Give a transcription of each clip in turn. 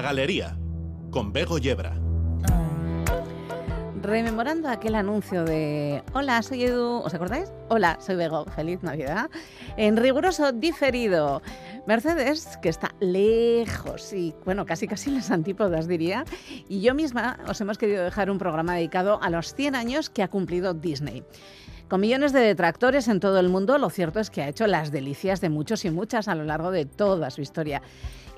Galería, con Bego Yebra. Rememorando aquel anuncio de Hola, soy Edu, ¿os acordáis? Hola, soy Bego, feliz Navidad. En riguroso diferido. Mercedes, que está lejos y, bueno, casi casi las antípodas diría, y yo misma os hemos querido dejar un programa dedicado a los 100 años que ha cumplido Disney. Con millones de detractores en todo el mundo, lo cierto es que ha hecho las delicias de muchos y muchas a lo largo de toda su historia.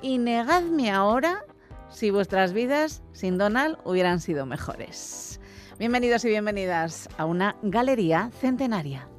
Y negadme ahora si vuestras vidas sin Donald hubieran sido mejores. Bienvenidos y bienvenidas a una galería centenaria.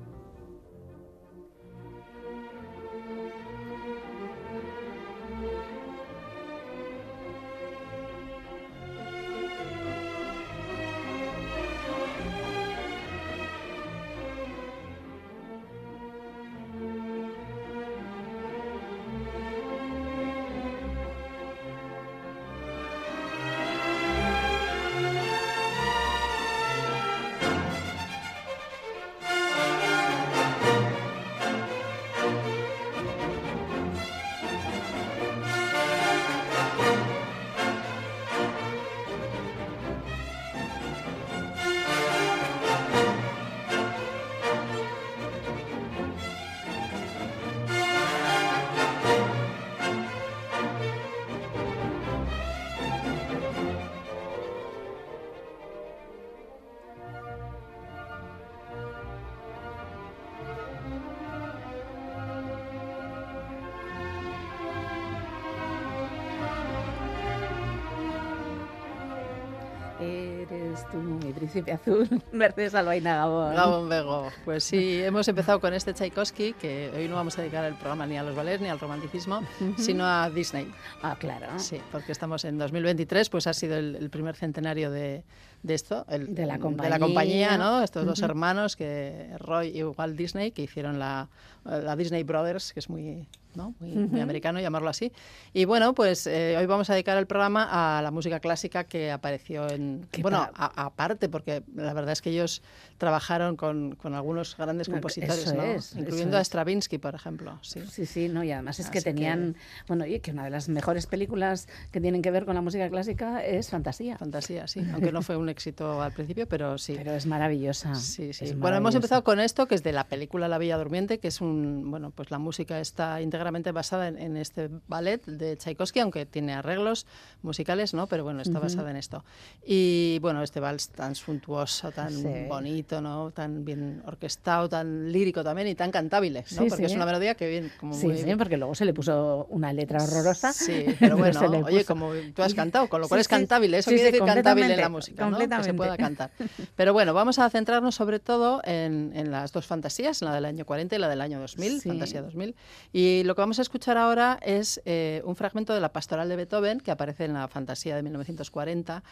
Príncipe azul, Mercedes Albaina Gabón. Gabón Bego. Pues sí, hemos empezado con este Tchaikovsky, que hoy no vamos a dedicar el programa ni a los ballets ni al romanticismo, sino a Disney. Ah, claro. Sí, porque estamos en 2023, pues ha sido el, el primer centenario de, de esto, el, de, la compañía. de la compañía, ¿no? Estos dos hermanos, que Roy y Walt Disney, que hicieron la, la Disney Brothers, que es muy, ¿no? muy, muy americano llamarlo así. Y bueno, pues eh, hoy vamos a dedicar el programa a la música clásica que apareció en... Bueno, aparte, porque la verdad es que ellos trabajaron con, con algunos grandes compositores, ¿no? es, incluyendo a. Stravinsky, por ejemplo. Sí. Sí, sí, no, y además es que Así que- tenían, bueno, y que una de las mejores películas que tienen que ver con la música clásica es Fantasía. Fantasía, sí. Aunque no fue un éxito al principio, pero sí. Pero es maravillosa. Sí, sí. es Bueno, hemos empezado con esto, que es de la película La Bella Durmiente, que es un, bueno, pues la música está íntegramente basada en, en este ballet de Tchaikovsky, aunque tiene arreglos musicales, ¿no? Pero bueno, está basada en esto. Y bueno, este vals tan suntuoso, tan Sí. bonito, ¿no? Tan bien orquestado, tan lírico también y tan cantable, ¿no? Sí, Porque es sí. una melodía que bien, como Sí, muy... sí, porque luego se le puso una letra horrorosa. Sí, pero bueno, le oye, como tú has cantado, con lo cual es cantable, eso quiere decir cantable en la música, ¿no? Que se pueda cantar. Pero bueno, vamos a centrarnos sobre todo en, en las dos fantasías, la del año 40 y la del año 2000, Sí. Fantasía 2000. Y lo que vamos a escuchar ahora es eh, un fragmento de la Pastoral de Beethoven, que aparece en la Fantasía de 1940.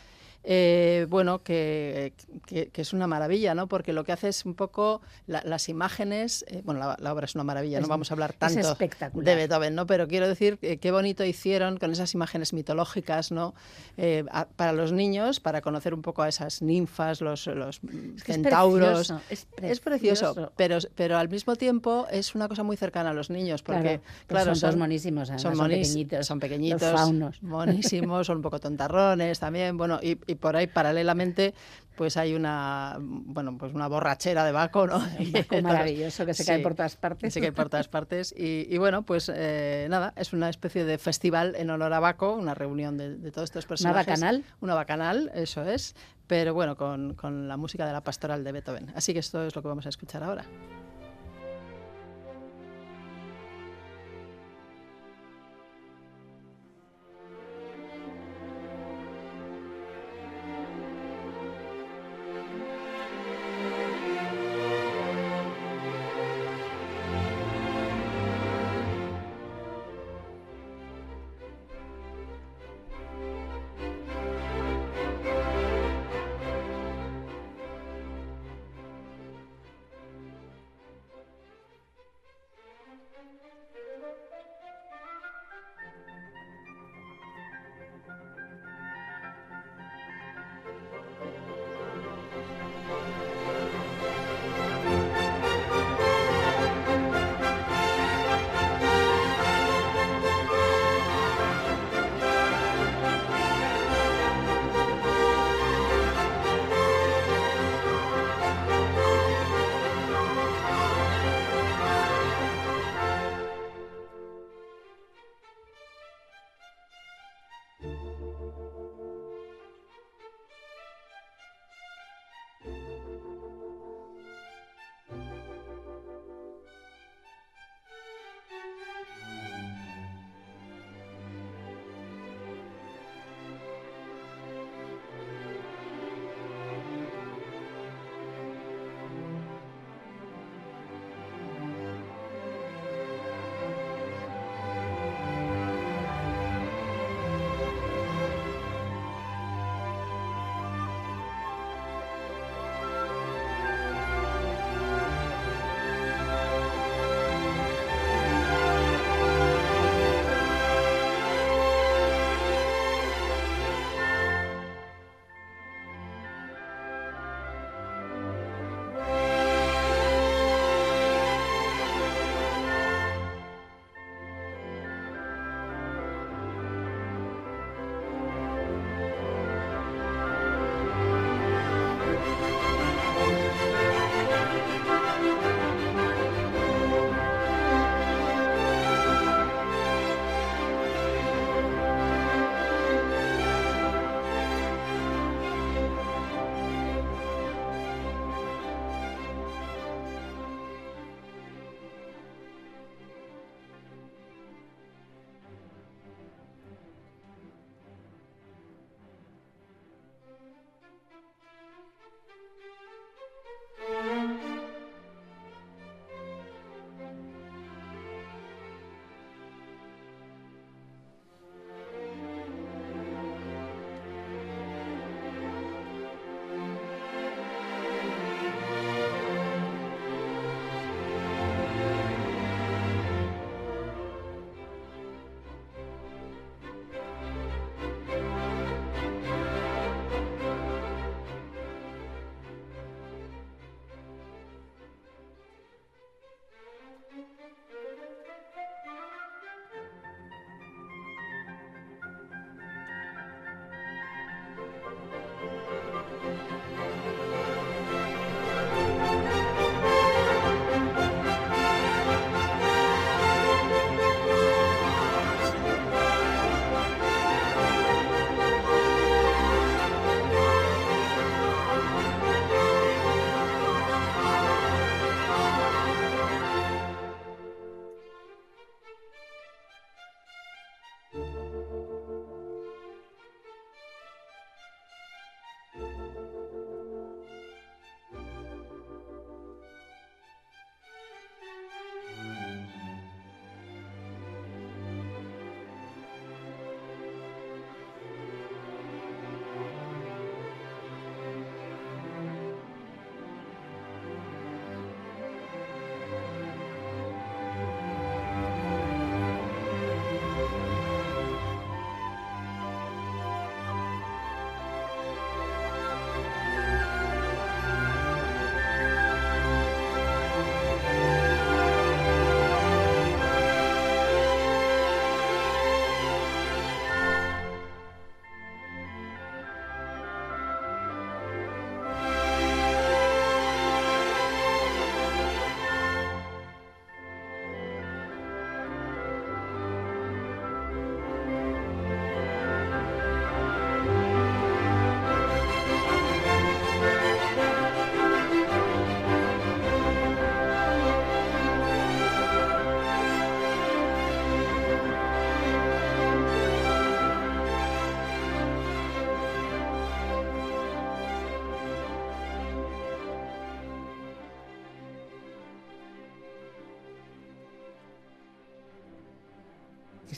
Eh, bueno, que, que- que es una maravilla, ¿no? Porque lo que hace es un poco la- las imágenes, eh, bueno, la, la obra es una maravilla, Es- no vamos a hablar es tanto espectacular. de Beethoven, ¿no? Pero quiero decir eh, qué bonito hicieron con esas imágenes mitológicas, ¿no? Eh, a- para los niños, para conocer un poco a esas ninfas, los, los Es que es centauros. precioso, es Es precioso, precioso. pero, pero al mismo tiempo es una cosa muy cercana a los niños, porque, Claro, claro, pero son todos monísimos, además, son monis- pequeñitos, son los pequeñitos, faunos. monísimos, son un poco tontarrones también, bueno, y, y por ahí paralelamente pues hay una, bueno, pues una borrachera de Baco, ¿no? Baco maravilloso que se cae por todas partes. Se cae por todas partes. Y, y bueno, pues eh, nada, es una especie de festival en honor a Baco, una reunión de, de todos estos personajes. bacanal. Una bacanal, eso es. Pero bueno, con, con la música de la pastoral de Beethoven. Así que esto es lo que vamos a escuchar ahora.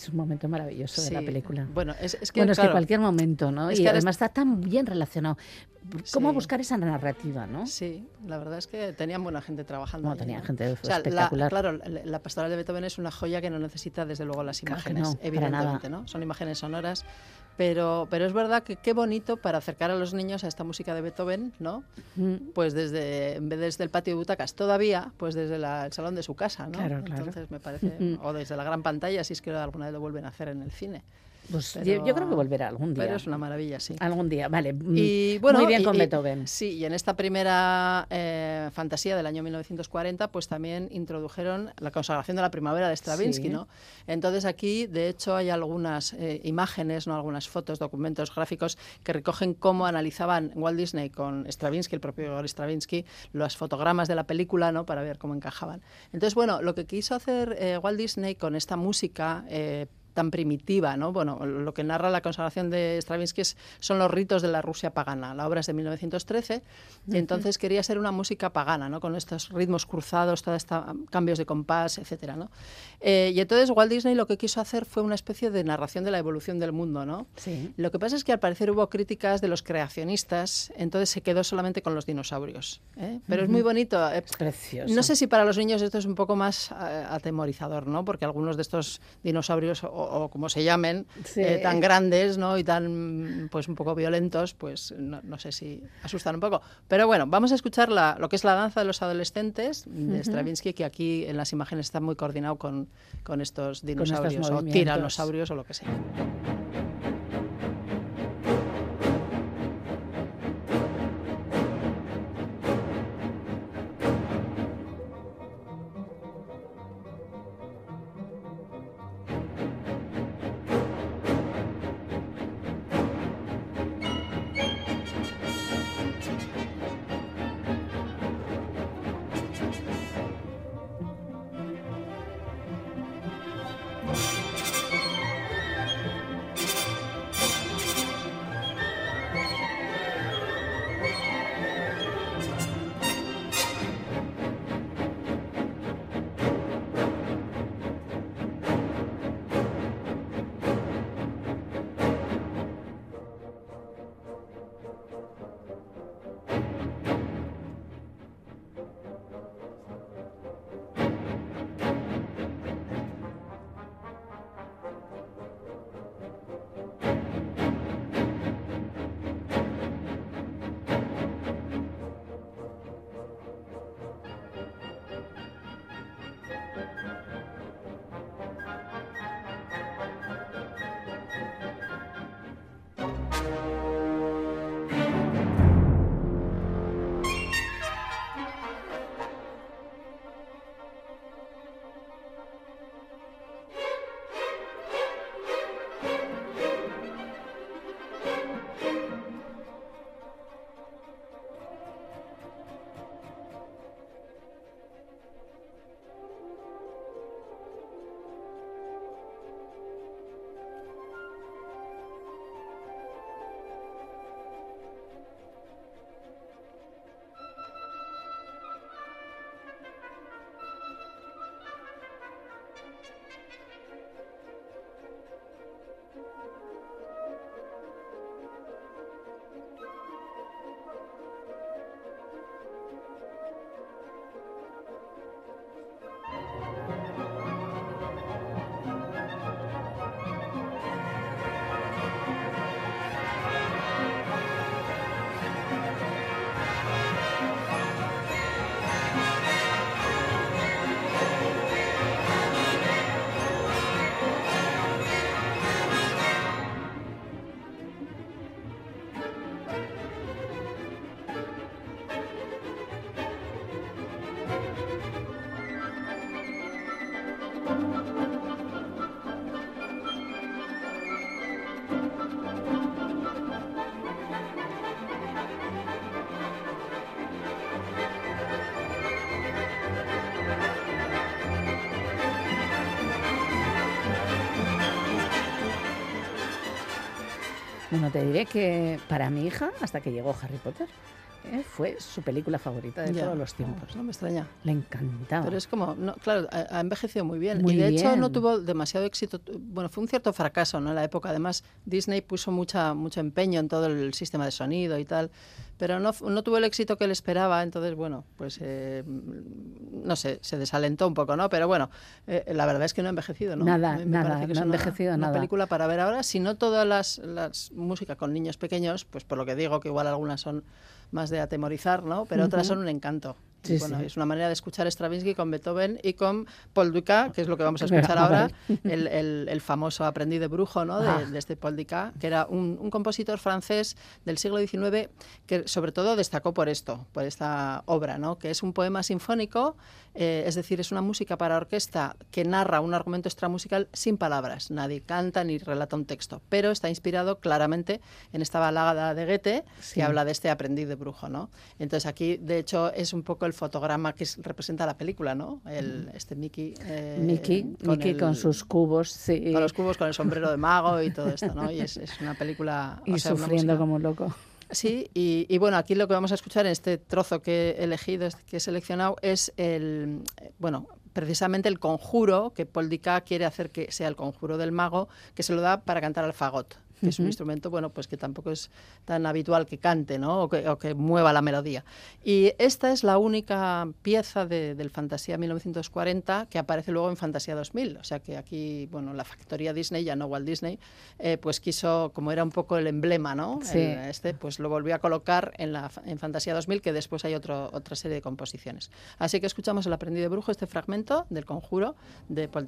es un momento maravilloso de la película. Bueno, es, es que, bueno, es que cualquier momento, ¿no? Y además está tan bien relacionado. ¿Cómo Sí. buscar esa narrativa, no? Sí, la verdad es que tenían buena gente trabajando. No, tenían ¿no? gente O sea, la- espectacular. claro, la, la pastoral de Beethoven es una joya que no necesita, desde luego, las Claro imágenes, no, evidentemente, ¿no? Son imágenes sonoras. Pero, pero es verdad que qué bonito para acercar a los niños a esta música de Beethoven, ¿no? Mm, Pues desde, en vez de desde el patio de butacas, todavía, pues desde la- el salón de su casa, ¿no? Claro, claro. Entonces me parece, o desde la gran pantalla, si es que alguna vez lo vuelven a hacer en el cine. Pues Pero- yo, creo que volverá algún día. Pero es una maravilla, sí. Algún día, vale. Y bueno, Muy bien y- con y- Beethoven. Sí, y en esta primera eh, fantasía del año 1940, pues también introdujeron la consagración de la primavera de Stravinsky, Sí. ¿no? Entonces aquí, de hecho, hay algunas eh, imágenes, no, algunas fotos, documentos gráficos que recogen cómo analizaban Walt Disney con Stravinsky, el propio Igor Stravinsky, los fotogramas de la película, ¿no? Para ver cómo encajaban. Entonces, bueno, lo que quiso hacer eh, Walt Disney con esta música tan primitiva, ¿no? Bueno, lo que narra la consagración de Stravinsky es- son los ritos de la Rusia pagana. La obra es de 1913 y entonces quería ser una música pagana, ¿no? Con estos ritmos cruzados, todos estos cambios de compás, etcétera, ¿no? Eh, y entonces Walt Disney lo que quiso hacer fue una especie de narración de la evolución del mundo, ¿no? Sí. Lo que pasa es que al parecer hubo críticas de los creacionistas, entonces se quedó solamente con los dinosaurios. ¿eh? Pero es muy bonito. eh, Es precioso. no sé si para los niños esto es un poco más eh, atemorizador, ¿no? Porque algunos de estos dinosaurios, o, o como se llamen, Sí. eh, tan grandes, ¿no? Y tan, pues, un poco violentos, pues no, no sé si asustan un poco. Pero bueno, vamos a escuchar la- lo que es la danza de los adolescentes de Stravinsky, que aquí en las imágenes está muy coordinado con, con estos dinosaurios o tiranosaurios o lo que sea. Bueno, te diré que para mi hija, hasta que llegó Harry Potter, ¿eh? fue su película favorita de Ya. todos los tiempos. No me extraña. Le encantaba. Pero es como, no, claro, ha, ha envejecido muy bien. Muy y de hecho no tuvo demasiado éxito. Bueno, fue un cierto fracaso ¿no? en la época. Además, Disney puso mucha, mucho empeño en todo el sistema de sonido y tal. Pero no, no tuvo el éxito que él esperaba. Entonces, bueno, pues eh, no sé, se desalentó un poco, ¿no? Pero bueno, eh, la verdad es que no ha envejecido, ¿no? Nada, me nada, que no ha una- envejecido una nada. película para ver ahora. Si no todas las, las músicas con niños pequeños, pues por lo que digo, que igual algunas son más de atemorizar, ¿no? Pero otras son un encanto. Sí, bueno, sí. es una manera de escuchar Stravinsky con Beethoven y con Paul Dukas, que es lo que vamos a escuchar Ah, ahora, el, el- el famoso aprendiz de brujo ¿no? Ah. de, de este Paul Dukas, que era un, un compositor francés del siglo XIX que sobre todo destacó por esto, por esta obra, ¿no? que es un poema sinfónico, eh, es decir, es una música para orquesta que narra un argumento extramusical sin palabras. Nadie canta ni relata un texto, pero está inspirado claramente en esta balada de Goethe Sí. que habla de este aprendiz de brujo, ¿no? Entonces aquí, de hecho, es un poco el fotograma que es- representa la película, ¿no? El, este Mickey. eh, Mickey, Mickey con sus cubos, sí. con los cubos, con el sombrero de mago y todo esto, ¿no? Y es, es una película... y o sea, una sufriendo como un loco. Sí, y, bueno, aquí lo que vamos a escuchar en este trozo que he elegido, este que he seleccionado, es el, bueno, precisamente el conjuro que Paul quiere hacer que sea el conjuro del mago, que se lo da para cantar al fagot, que es un instrumento, bueno, pues que tampoco es tan habitual que cante, ¿no? O que, o que mueva la melodía. Y esta es la única pieza de- del Fantasía 1940 que aparece luego en Fantasía 2000. O sea que aquí, bueno, la factoría Disney, ya no Walt Disney, eh, pues quiso, como era un poco el emblema, ¿no? Sí. Este, pues lo volvió a colocar en, la, en Fantasía 2000, que después hay otro, otra serie de composiciones. Así que escuchamos El aprendiz de brujo, este fragmento del conjuro de Paul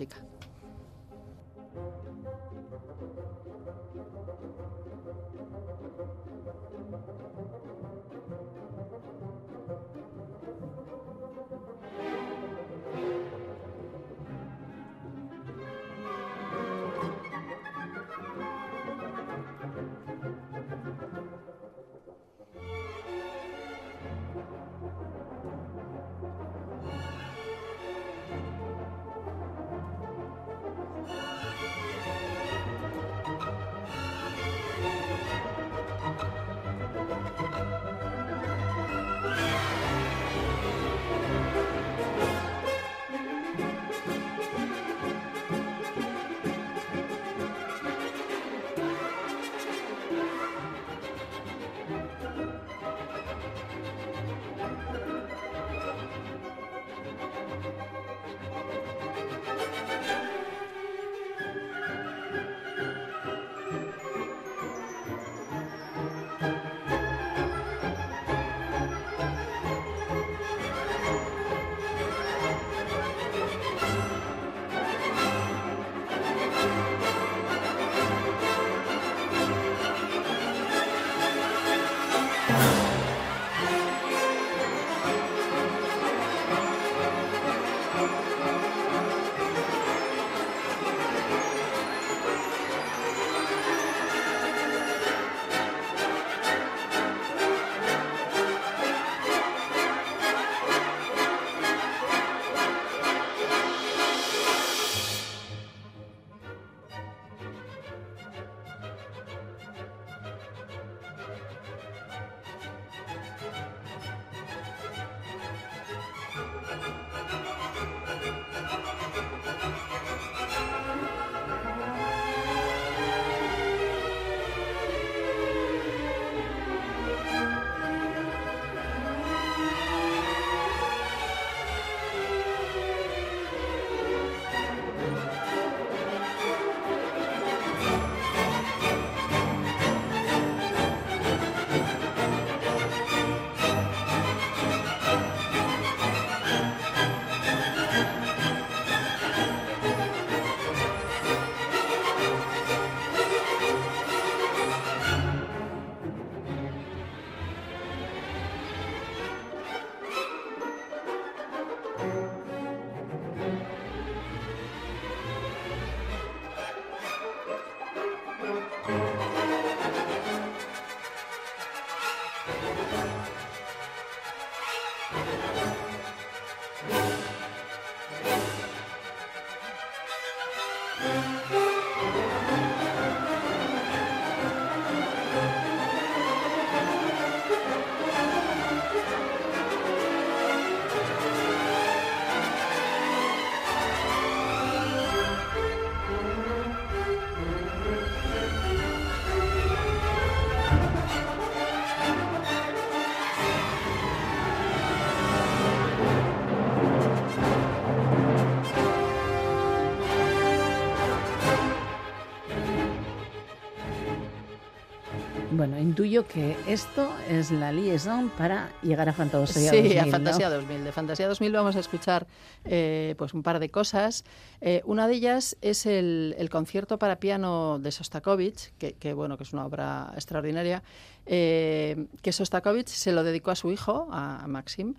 intuyo que esto es la liaison para llegar a Fantasía 2000. Sí, a Fantasía 2000. De Fantasía 2000 vamos a escuchar eh, pues un par de cosas. Eh, una de ellas es el, concierto para piano de Sostakovich, que, bueno, que es una obra extraordinaria, eh, que Sostakovich se lo dedicó a su hijo, a, Maxim.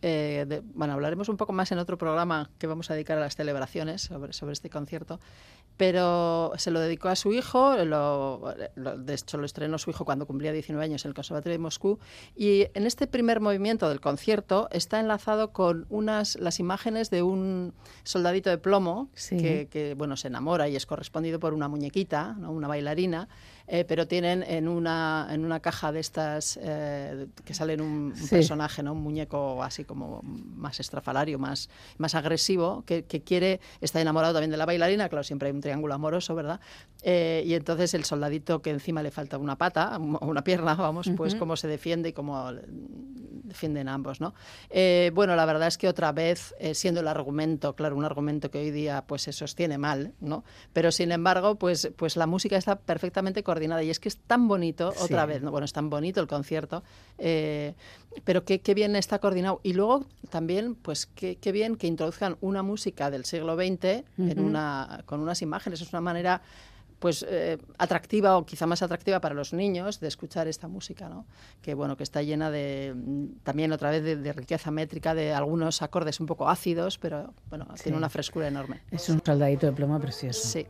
bueno, hablaremos un poco más en otro programa que vamos a dedicar a las celebraciones sobre, sobre este concierto pero se lo dedicó a su hijo, lo, de hecho lo estrenó su hijo cuando cumplía 19 años en el Conservatorio de Moscú, y en este primer movimiento del concierto está enlazado con unas las imágenes de un soldadito de plomo que, bueno se enamora y es correspondido por una muñequita, una bailarina, eh, pero tienen en una, en una caja de estas eh, que sale un, personaje, ¿no? un muñeco así como más estrafalario, más, más agresivo, que, quiere, está enamorado también de la bailarina, claro, siempre hay un triángulo amoroso, ¿verdad? Eh, y entonces el soldadito que encima le falta una pata, una pierna, vamos, pues cómo se defiende y cómo defienden ambos, ¿no? bueno, la verdad es que otra vez, siendo el argumento, claro, un argumento que hoy día pues se sostiene mal, ¿no? Pero sin embargo, pues, pues la música está perfectamente y es que es tan bonito, otra vez, bueno, es tan bonito el concierto, eh, pero qué, bien está coordinado. Y luego también, pues qué, bien que introduzcan una música del siglo XX en una, con unas imágenes. Es una manera pues eh, atractiva o quizá más atractiva para los niños de escuchar esta música, ¿no? Que bueno, que está llena de también otra vez de, riqueza métrica, de algunos acordes un poco ácidos, pero bueno, tiene una frescura enorme. Es un soldadito de plomo precioso. Sí.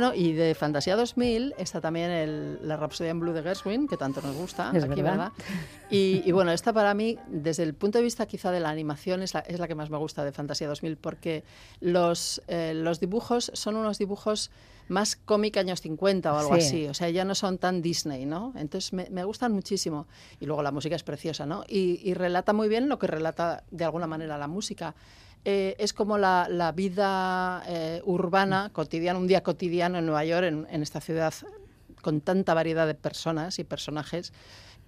Bueno, y de Fantasía 2000 está también el, la Rhapsody in Blue de Gershwin, que tanto nos gusta Es aquí, verdad. ¿verdad? Y, y bueno, esta para mí, desde el punto de vista quizá de la animación, es la, es la que más me gusta de Fantasía 2000, porque los, eh, los dibujos son unos dibujos más cómic años 50 o algo Sí. así, o sea, ya no son tan Disney, ¿no? Entonces me, me gustan muchísimo. Y luego la música es preciosa, ¿no? Y, y relata muy bien lo que relata de alguna manera la música. Eh, es como la, la vida eh, urbana, cotidiana, un día cotidiano en Nueva York, en, en esta ciudad con tanta variedad de personas y personajes,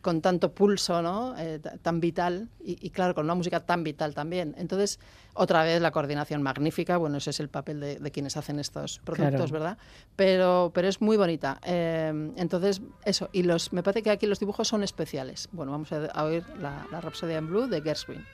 con tanto pulso, ¿no? Eh, tan vital y, y, claro, con una música tan vital también. Entonces, otra vez la coordinación magnífica, bueno, ese es el papel de, de quienes hacen estos productos, Claro. ¿verdad? Pero, pero es muy bonita. Eh, entonces, eso, y los, me parece que aquí los dibujos son especiales. Bueno, vamos a, a oír la, la Rhapsody in Blue de Gershwin.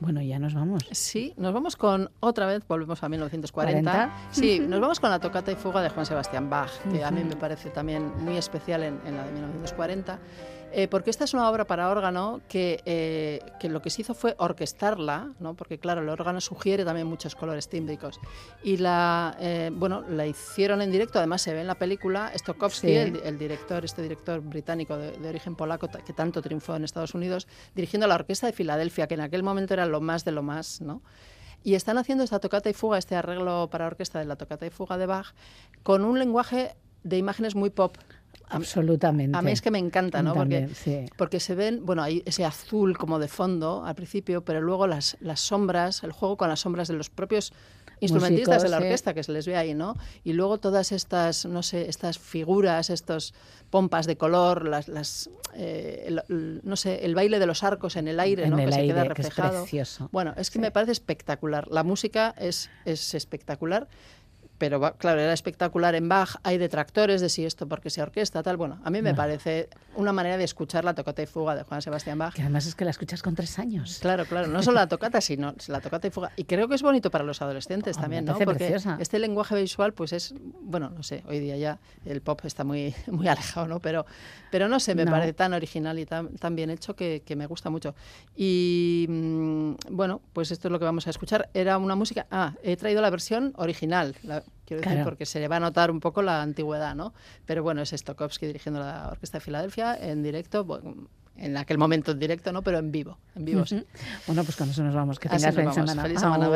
Bueno, ya nos vamos. Sí, nos vamos con otra vez, volvemos a 1940. ¿40? Sí, nos vamos con la tocata y fuga de Juan Sebastián Bach, que a mí me parece también muy especial en, en la de 1940. Eh, porque esta es una obra para órgano que, eh, que, lo que se hizo fue orquestarla, ¿no? porque claro, el órgano sugiere también muchos colores tímbricos. Y la, eh, bueno, la hicieron en directo, además se ve en la película, Stokowski, sí. el, el, director, este director británico de, de, origen polaco que tanto triunfó en Estados Unidos, dirigiendo la Orquesta de Filadelfia, que en aquel momento era lo más de lo más, ¿no? Y están haciendo esta tocata y fuga, este arreglo para orquesta de la tocata y fuga de Bach, con un lenguaje de imágenes muy pop. Absolutamente. A mí es que me encanta, ¿no? También, porque, sí. porque se ven, bueno, hay ese azul como de fondo al principio, pero luego las, las sombras, el juego con las sombras de los propios instrumentistas Músicos, de la sí. orquesta que se les ve ahí, ¿no? Y luego todas estas, no sé, estas figuras, estos pompas de color, las, las eh, el, el, no sé, el baile de los arcos en el aire, en ¿no? El que aire, se queda que reflejado. es precioso. Bueno, es que Sí. me parece espectacular. La música es, es espectacular. Pero claro, era espectacular en Bach, hay detractores de si esto porque se orquesta, tal. Bueno, a mí me No. parece una manera de escuchar la tocata y fuga de Juan Sebastián Bach. Que además es que la escuchas con tres años. Claro, claro, no solo la tocata, sino la tocata y fuga. Y creo que es bonito para los adolescentes me también, ¿no? Porque preciosa. este lenguaje visual, pues es, bueno, no sé, hoy día ya el pop está muy, muy alejado, ¿no? Pero, pero no sé, me No. parece tan original y tan, tan bien hecho que, que me gusta mucho. Y mm, bueno, pues esto es lo que vamos a escuchar. Era una música. Ah, he traído la versión original. la- quiero decir, porque se le va a notar un poco la antigüedad, ¿no? Pero bueno, es Stokowski dirigiendo la Orquesta de Filadelfia en directo, bueno, en aquel momento en directo, ¿no? Pero en vivo, en vivo sí. Bueno, pues con eso nos vamos. Que Así tengas feliz semana. Feliz semana,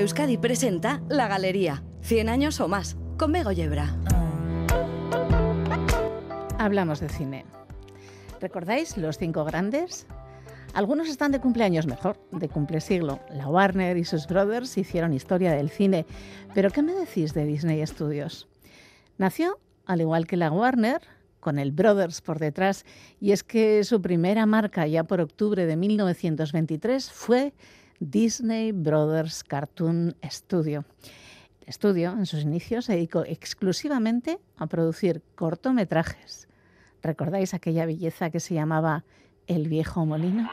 Euskadi presenta La Galería, 100 años o más, con Bego Yebra. Hablamos de cine. ¿Recordáis los cinco grandes? Algunos están de cumpleaños mejor, de cumple siglo. La Warner y sus brothers hicieron historia del cine. Pero ¿qué me decís de Disney Studios? Nació, al igual que la Warner, con el Brothers por detrás, y es que su primera marca, ya por octubre de 1923, fue Disney Brothers Cartoon Studio. El estudio, en sus inicios, se dedicó exclusivamente a producir cortometrajes. ¿Recordáis aquella belleza que se llamaba El viejo molino?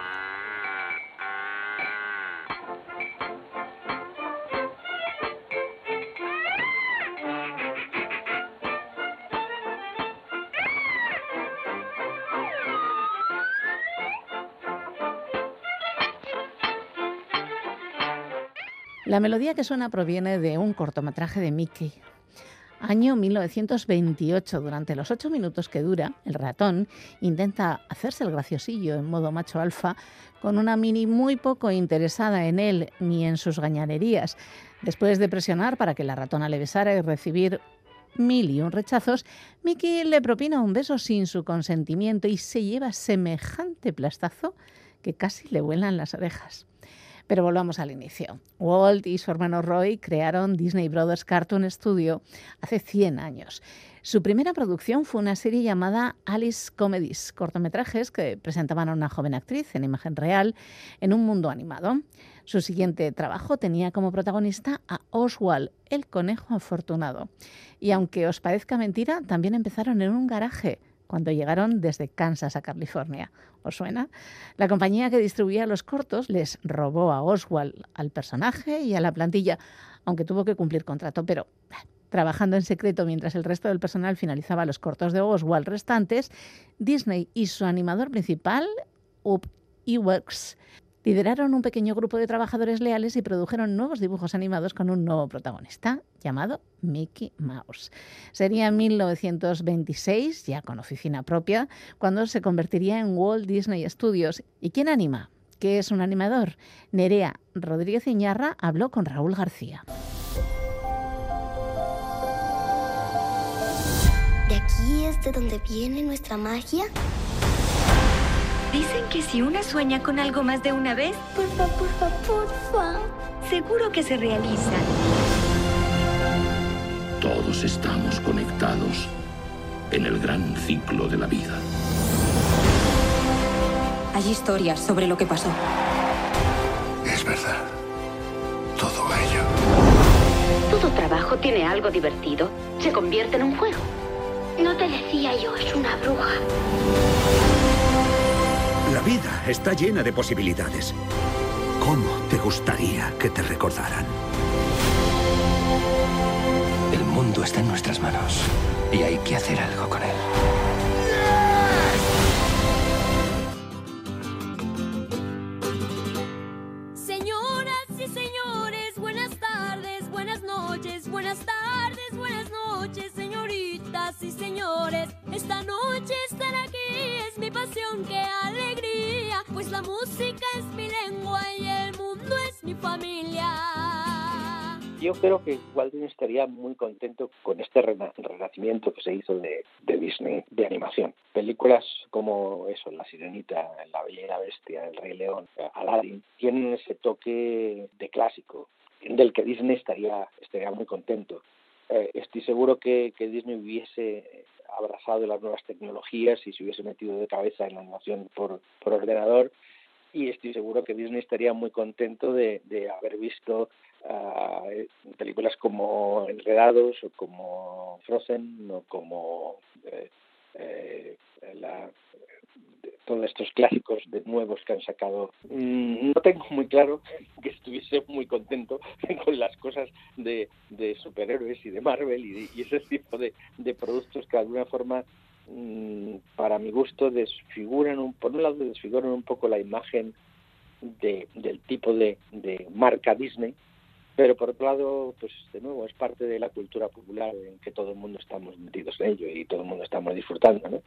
La melodía que suena proviene de un cortometraje de Mickey. Año 1928, durante los ocho minutos que dura, el ratón intenta hacerse el graciosillo en modo macho alfa con una mini muy poco interesada en él ni en sus gañanerías. Después de presionar para que la ratona le besara y recibir mil y un rechazos, Mickey le propina un beso sin su consentimiento y se lleva semejante plastazo que casi le vuelan las orejas. Pero volvamos al inicio. Walt y su hermano Roy crearon Disney Brothers Cartoon Studio hace 100 años. Su primera producción fue una serie llamada Alice Comedies, cortometrajes que presentaban a una joven actriz en imagen real en un mundo animado. Su siguiente trabajo tenía como protagonista a Oswald, el conejo afortunado. Y aunque os parezca mentira, también empezaron en un garaje cuando llegaron desde Kansas a California. ¿Os suena? La compañía que distribuía los cortos les robó a Oswald, al personaje y a la plantilla, aunque tuvo que cumplir contrato, pero trabajando en secreto mientras el resto del personal finalizaba los cortos de Oswald restantes, Disney y su animador principal, Up Eworks, lideraron un pequeño grupo de trabajadores leales y produjeron nuevos dibujos animados con un nuevo protagonista llamado Mickey Mouse. Sería en 1926, ya con oficina propia, cuando se convertiría en Walt Disney Studios. ¿Y quién anima? ¿Qué es un animador? Nerea Rodríguez Iñarra habló con Raúl García. ¿De aquí es de donde viene nuestra magia? Dicen que si una sueña con algo más de una vez, porfa, porfa, porfa, seguro que se realiza. Todos estamos conectados en el gran ciclo de la vida. Hay historias sobre lo que pasó. Es verdad. Todo ello. Todo trabajo tiene algo divertido. Se convierte en un juego. No te decía yo, es una bruja. La vida está llena de posibilidades. ¿Cómo te gustaría que te recordaran? El mundo está en nuestras manos y hay que hacer algo con él. Creo que Walt Disney estaría muy contento con este rena- renacimiento que se hizo de, Disney de animación. Películas como eso, La Sirenita, La Bella y la Bestia, El Rey León, Aladdin, tienen ese toque de clásico del que Disney estaría, estaría muy contento. Eh, estoy seguro que, que Disney hubiese abrazado las nuevas tecnologías y se hubiese metido de cabeza en la animación por, por ordenador y estoy seguro que Disney estaría muy contento de, de haber visto uh, películas como Enredados o como Frozen o como eh, eh, la todos estos clásicos de nuevos que han sacado. Mm, no tengo muy claro que estuviese muy contento con las cosas de, superhéroes y de Marvel y, ese tipo de, productos que de alguna forma, mm, para mi gusto, desfiguran, un, por un lado, desfiguran un poco la imagen del tipo de, marca Disney, pero por otro lado, pues de nuevo, es parte de la cultura popular en que todo el mundo estamos metidos en ello y todo el mundo estamos disfrutando, ¿no?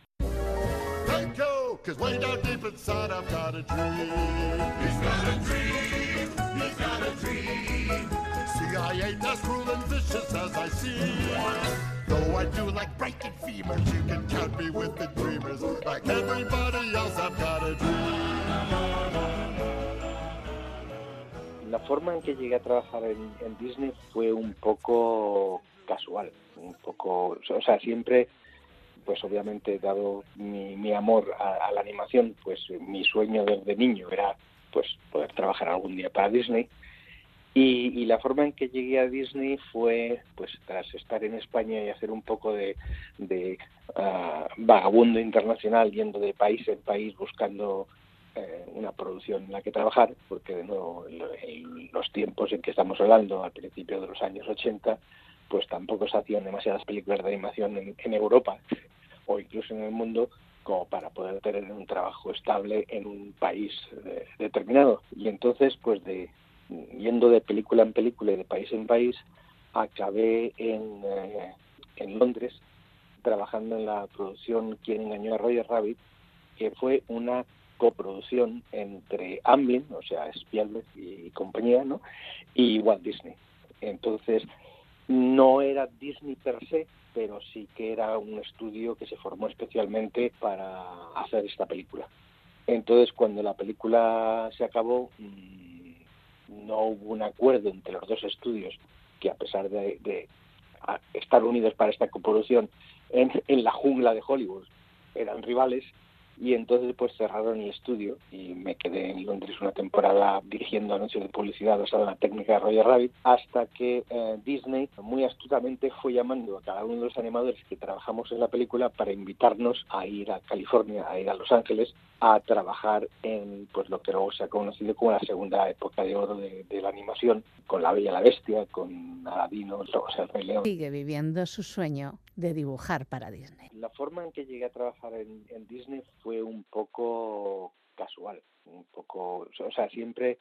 La forma en que llegué a trabajar en, Disney fue un poco casual, un poco, o sea, siempre pues obviamente dado mi, amor a, la animación, pues mi sueño desde niño era pues poder trabajar algún día para Disney. Y, la forma en que llegué a Disney fue, pues tras estar en España y hacer un poco de, ah, vagabundo internacional, yendo de país en país buscando eh, una producción en la que trabajar, porque de nuevo en los tiempos en que estamos hablando, al principio de los años 80, pues tampoco se hacían demasiadas películas de animación en Europa o incluso en el mundo como para poder tener un trabajo estable en un país eh, determinado. Y entonces, pues de yendo de película en película y de país en país, acabé en, eh, en Londres trabajando en la producción Quien engañó a Roger Rabbit, que fue una coproducción entre Amblin, o sea, Spielberg y compañía, ¿no? y Walt Disney. Entonces, no era Disney per se, pero sí que era un estudio que se formó especialmente para hacer esta película. Entonces, cuando la película se acabó, mm, no hubo un acuerdo entre los dos estudios que, a pesar de, estar unidos para esta coproducción en la jungla de Hollywood, eran rivales, y entonces pues cerraron el estudio y me quedé en Londres una temporada dirigiendo anuncios de publicidad basada en la técnica de Roger Rabbit hasta que eh, Disney muy astutamente fue llamando a cada uno de los animadores que trabajamos en la película para invitarnos a ir a California, a ir a Los Ángeles a trabajar en pues lo que luego se ha conocido como la segunda época de oro de, la animación con La Bella y la Bestia, con Aladino, el Rey León. Sigue viviendo su sueño de dibujar para Disney. La forma en que llegué a trabajar en, Disney fue un poco casual, un poco, o sea, siempre,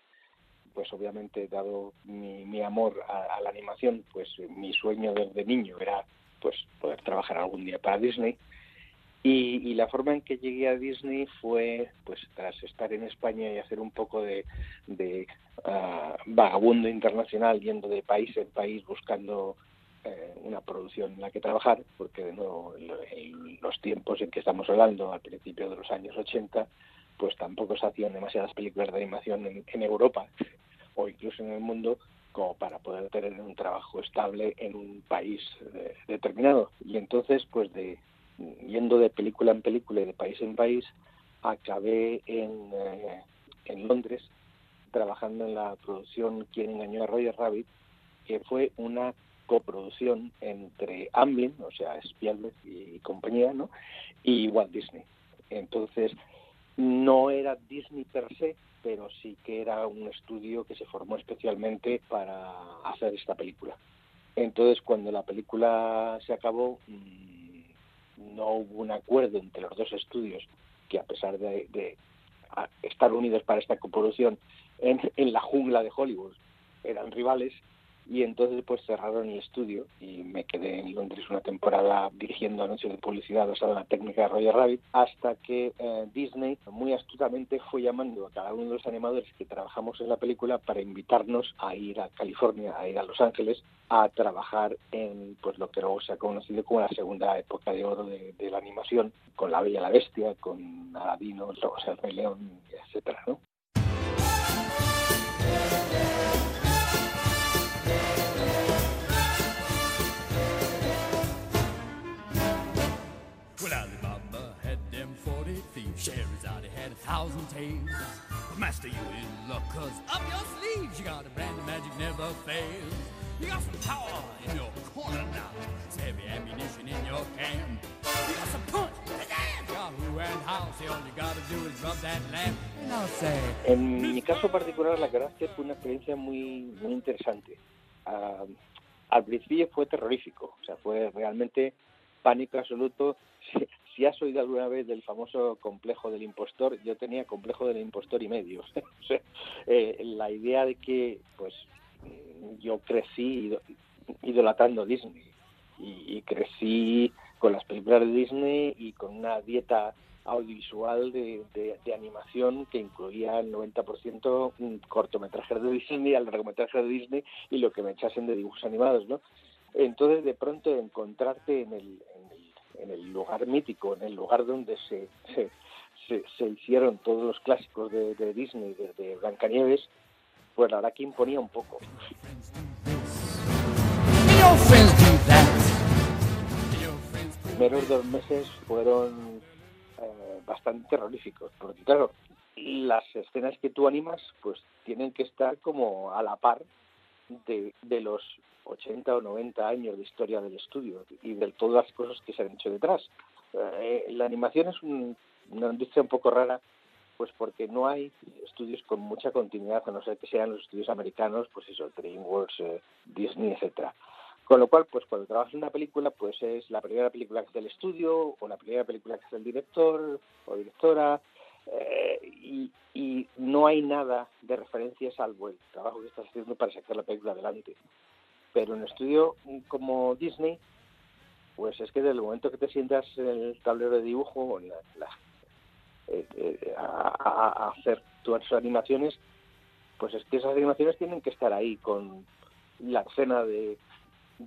pues obviamente, dado mi, amor a, la animación, pues mi sueño desde niño era pues poder trabajar algún día para Disney. Y, la forma en que llegué a Disney fue, pues tras estar en España y hacer un poco de, ah, vagabundo internacional, yendo de país en país buscando eh, una producción en la que trabajar, porque de nuevo en los tiempos en que estamos hablando, al principio de los años 80, pues tampoco se hacían demasiadas películas de animación en, Europa o incluso en el mundo como para poder tener un trabajo estable en un país eh, determinado. Y entonces, pues de yendo de película en película y de país en país, acabé en, eh, en Londres trabajando en la producción Quien engañó a Roger Rabbit, que fue una coproducción entre Amblin, o sea, Spielberg y compañía, ¿no? y Walt Disney. Entonces, no era Disney per se, pero sí que era un estudio que se formó especialmente para hacer esta película. Entonces, cuando la película se acabó, mm, no hubo un acuerdo entre los dos estudios que, a pesar de, estar unidos para esta coproducción en la jungla de Hollywood, eran rivales, y entonces pues cerraron el estudio y me quedé en Londres una temporada dirigiendo anuncios de publicidad basada en la técnica de Roger Rabbit hasta que eh, Disney muy astutamente fue llamando a cada uno de los animadores que trabajamos en la película para invitarnos a ir a California, a ir a Los Ángeles a trabajar en pues lo que luego se ha conocido como la segunda época de oro de, la animación con La Bella y la Bestia, con Aladino, el Rey León, etcétera, ¿no? Thousand tales. But master, you in luck, cause up your sleeves you got a brand of magic never fails. You got some power in your corner now. Some heavy ammunition in your can. You got some punch. And how. All you gotta do is rub that lamp. And I'll say. En mi caso particular, la que fue una experiencia muy, muy interesante. Al principio fue terrorífico, o sea, fue realmente pánico absoluto. Si, has oído alguna vez del famoso complejo del impostor, yo tenía complejo del impostor y medio. Eh, la idea de que, pues, yo crecí ido- idolatrando Disney y, crecí con las películas de Disney y con una dieta audiovisual de animación que incluía el 90% mm, cortometrajes de Disney, al largometraje de Disney y lo que me echasen de dibujos animados, ¿no? Entonces, de pronto, encontrarte en el, en el, lugar mítico, en el lugar donde se, se, hicieron todos los clásicos de, de Disney, desde Blancanieves, pues la verdad que imponía un poco. Primeros dos meses fueron eh, bastante terroríficos, porque claro, las escenas que tú animas pues tienen que estar como a la par de, de los 80 o 90 años de historia del estudio y de todas las cosas que se han hecho detrás. Eh, la animación es un- una industria un poco rara pues porque no hay estudios con mucha continuidad, a no ser que sean los estudios americanos, pues eso, DreamWorks, eh, Disney, etcétera. Con lo cual, pues cuando trabajas en una película, pues es la primera película que hace el estudio, o la primera película que hace el director o directora, eh, y, no hay nada de referencia salvo el trabajo que estás haciendo para sacar la película adelante. Pero en un estudio como Disney, pues es que desde el momento que te sientas en el tablero de dibujo o en la, la- eh, eh, a, a- hacer tus animaciones, pues es que esas animaciones tienen que estar ahí con la escena de,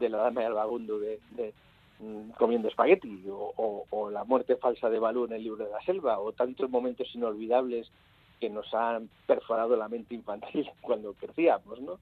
la dama y el vagabundo de, de, comiendo espagueti o, o- o la muerte falsa de Balú en el libro de la selva o tantos momentos inolvidables que nos han perforado la mente infantil cuando crecíamos, ¿no?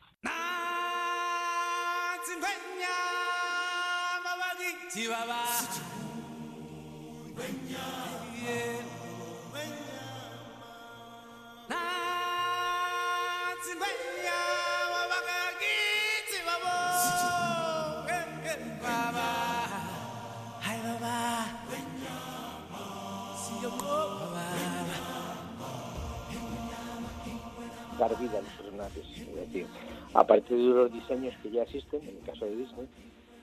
Dar vida a los personajes. Es decir, aparte de los diseños que ya existen, en el caso de Disney,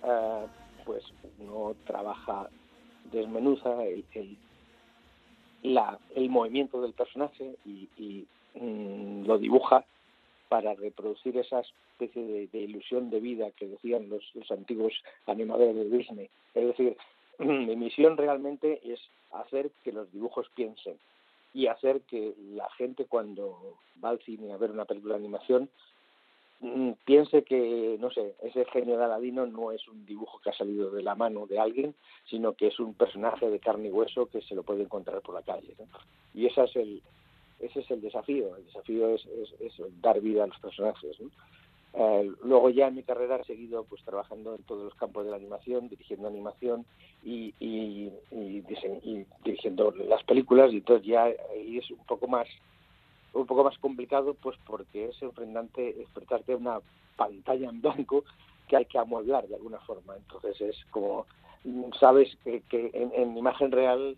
eh, pues uno trabaja, desmenuza el, el, la- el movimiento del personaje y, y, mm, lo dibuja para reproducir esa especie de, de ilusión de vida que decían los, los antiguos animadores de Disney. Es decir, mi misión realmente es hacer que los dibujos piensen y hacer que la gente cuando va al cine a ver una película de animación mm, piense que, no sé, ese genio de Aladino no es un dibujo que ha salido de la mano de alguien, sino que es un personaje de carne y hueso que se lo puede encontrar por la calle. Y ese es el, ese es el desafío. El desafío es, es- es dar vida a los personajes. ¿no? Eh, luego ya en mi carrera he seguido pues trabajando en todos los campos de la animación, dirigiendo animación y, y, dirigiendo las películas y entonces ya ahí es un poco más un poco más complicado pues porque es enfrentarte, enfrentarte a una pantalla en blanco que hay que amueblar de alguna forma. Entonces es como, mm, sabes que, que en, en imagen real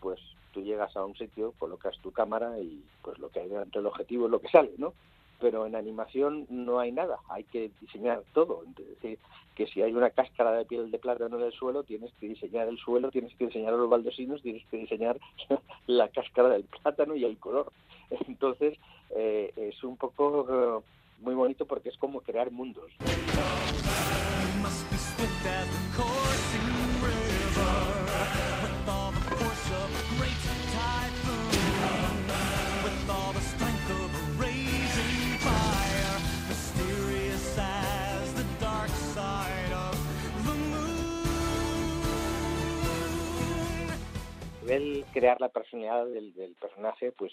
pues tú llegas a un sitio, colocas tu cámara y pues lo que hay delante del objetivo es lo que sale, ¿no? Pero en animación no hay nada, hay que diseñar todo. Es decir, que si hay una cáscara de piel de plátano en el suelo, tienes que diseñar el suelo, tienes que diseñar los baldosinos, tienes que diseñar la cáscara del plátano y el color. Entonces, eh, es un poco eh, muy bonito porque es como crear mundos. Nivel crear la personalidad del, personaje, pues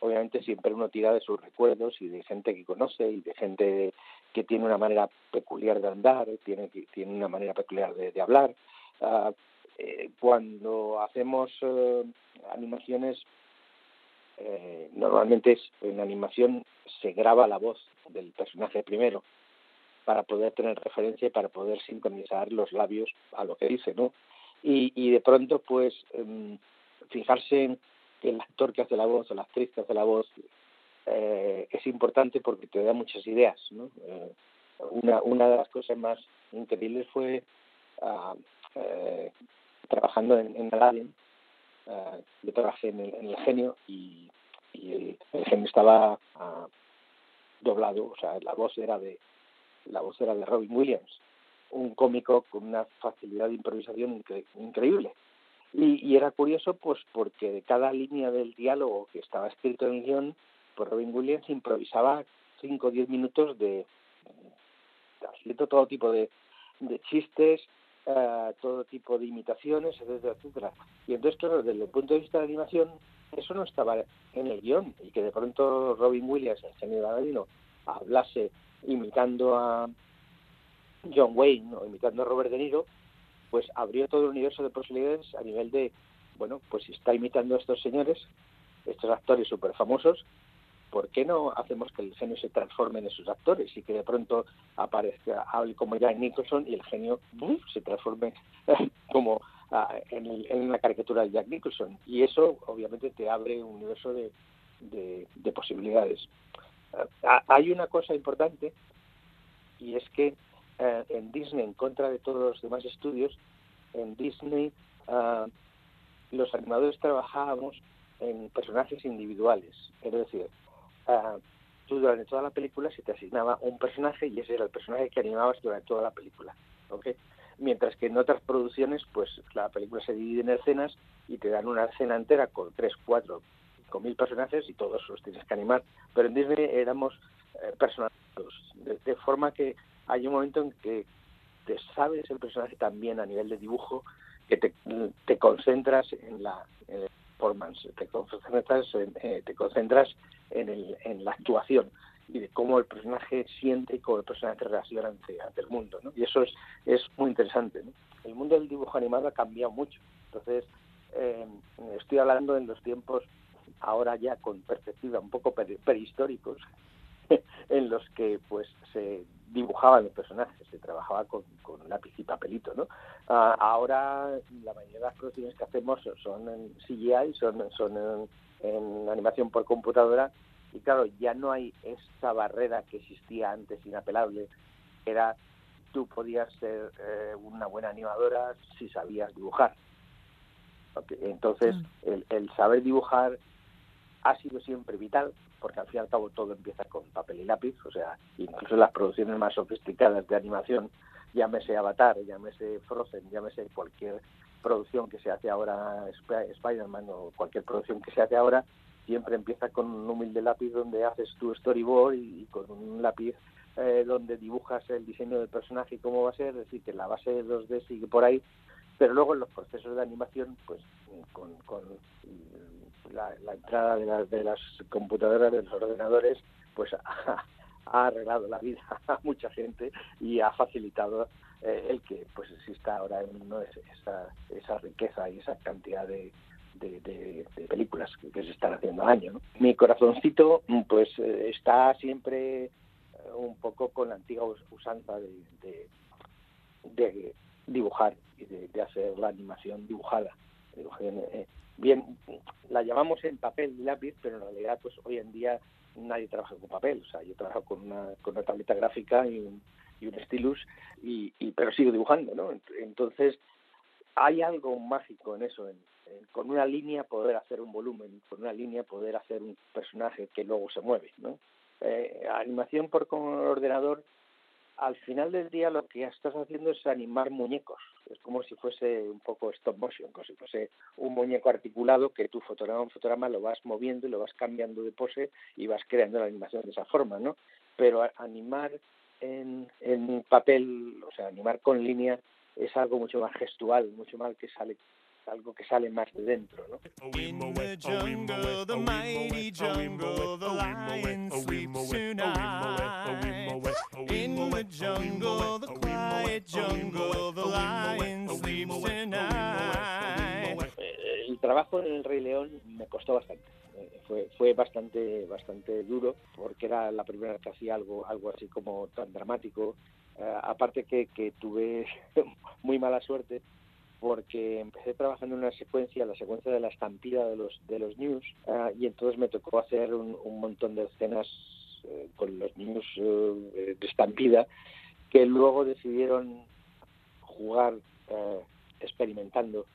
obviamente siempre uno tira de sus recuerdos y de gente que conoce y de gente que tiene una manera peculiar de andar, tiene, tiene una manera peculiar de, hablar. Ah, eh, cuando hacemos eh, animaciones, eh, normalmente en animación se graba la voz del personaje primero para poder tener referencia y para poder sincronizar los labios a lo que dice, ¿no? Y, y de pronto, pues, em, fijarse en que el actor que hace la voz o la actriz que hace la voz eh, es importante porque te da muchas ideas, ¿no? Eh, una, una de las cosas más increíbles fue ah, eh, trabajando en, en Aladdin, ah, yo trabajé en el, en el genio y, y el, el genio estaba ah, doblado, o sea, la voz era de la voz era de Robin Williams, un cómico con una facilidad de improvisación incre- increíble. Y, y era curioso, pues, porque de cada línea del diálogo que estaba escrito en el guion, pues Robin Williams improvisaba 5 o 10 minutos de haciendo todo tipo de, chistes, eh, todo tipo de imitaciones, etcétera, etcétera. Y entonces, claro, desde el punto de vista de animación, eso no estaba en el guion. Y que de pronto Robin Williams, el genio Aladino, hablase imitando a John Wayne o imitando a Robert De Niro, pues abrió todo el universo de posibilidades a nivel de, bueno, pues si está imitando a estos señores, estos actores súper famosos, ¿por qué no hacemos que el genio se transforme en esos actores y que de pronto aparezca, hable como Jack Nicholson y el genio se transforme como ah, en, el- en una caricatura de Jack Nicholson? Y eso obviamente te abre un universo de, de, de posibilidades. Ah, hay una cosa importante y es que eh, en Disney, en contra de todos los demás estudios, en Disney ah, los animadores trabajábamos en personajes individuales. Es decir, ah, tú durante toda la película se te asignaba un personaje y ese era el personaje que animabas durante toda la película. ¿ok? Mientras que en otras producciones, pues la película se divide en escenas y te dan una escena entera con tres, cuatro, cinco mil personajes y todos los tienes que animar. Pero en Disney éramos eh, personalizados, de, de forma que hay un momento en que te sabes el personaje también a nivel de dibujo que te, te concentras en la, performance, te concentras en, eh, te concentras en, el, en la actuación y de cómo el personaje siente y cómo el personaje reacciona ante, ante el mundo. ¿no? Y eso es, es muy interesante. ¿no? El mundo del dibujo animado ha cambiado mucho. Entonces, eh, estoy hablando en los tiempos ahora ya con perspectiva un poco pre- prehistóricos, en los que pues se dibujaban los personajes, se trabajaba con, con lápiz y papelito, ¿no? Ah, ahora la mayoría de las producciones que hacemos son en CGI, son, son en, en animación por computadora y claro, ya no hay esa barrera que existía antes inapelable, era tú podías ser eh, una buena animadora si sabías dibujar. Entonces, el, el saber dibujar ha sido siempre vital, porque al fin y al cabo todo empieza con papel y lápiz, o sea, incluso las producciones más sofisticadas de animación, llámese Avatar, llámese Frozen, llámese cualquier producción que se hace ahora, Sp- Spider-Man o cualquier producción que se hace ahora, siempre empieza con un humilde lápiz donde haces tu storyboard y, y con un lápiz eh, donde dibujas el diseño del personaje y cómo va a ser, es decir, que la base de 2D sigue por ahí, pero luego en los procesos de animación, pues con, con la, la entrada de, la- de las computadoras, de los ordenadores, pues ha, arreglado la vida a mucha gente y ha facilitado eh, el que pues exista ahora ¿no? Es- esa, esa riqueza y esa cantidad de, películas que, se están haciendo al año. Mi corazoncito pues eh, está siempre eh, un poco con la antigua us- usanza de dibujar y de, de hacer la animación dibujada. Dibujación, eh, bien, la llamamos en papel y lápiz, pero en realidad pues hoy en día nadie trabaja con papel. O sea, yo trabajo con una, con una tableta gráfica y un, y stylus, y, pero sigo dibujando, ¿no? Ent- Entonces, hay algo mágico en eso, en con una línea poder hacer un volumen, con una línea poder hacer un personaje que luego se mueve, ¿no? Eh, animación por con ordenador, al final del día lo que estás haciendo es animar muñecos. Es como si fuese un poco stop motion, como si fuese un muñeco articulado que tu fotograma, un fotograma lo vas moviendo y lo vas cambiando de pose y vas creando la animación de esa forma, ¿no? Pero animar en, en papel, o sea, animar con línea es algo mucho más gestual, mucho más que sale algo que sale más de dentro, ¿no? Eh, el trabajo en el Rey León me costó bastante. Eh, Fue, fue bastante bastante duro porque era la primera vez que hacía algo algo así como tan dramático Eh, aparte que, que tuve muy mala suerte porque empecé trabajando en una secuencia, la secuencia de la estampida de los de los news, eh, y entonces me tocó hacer un, un montón de escenas eh, con los news eh, de estampida que luego decidieron jugar eh, experimentando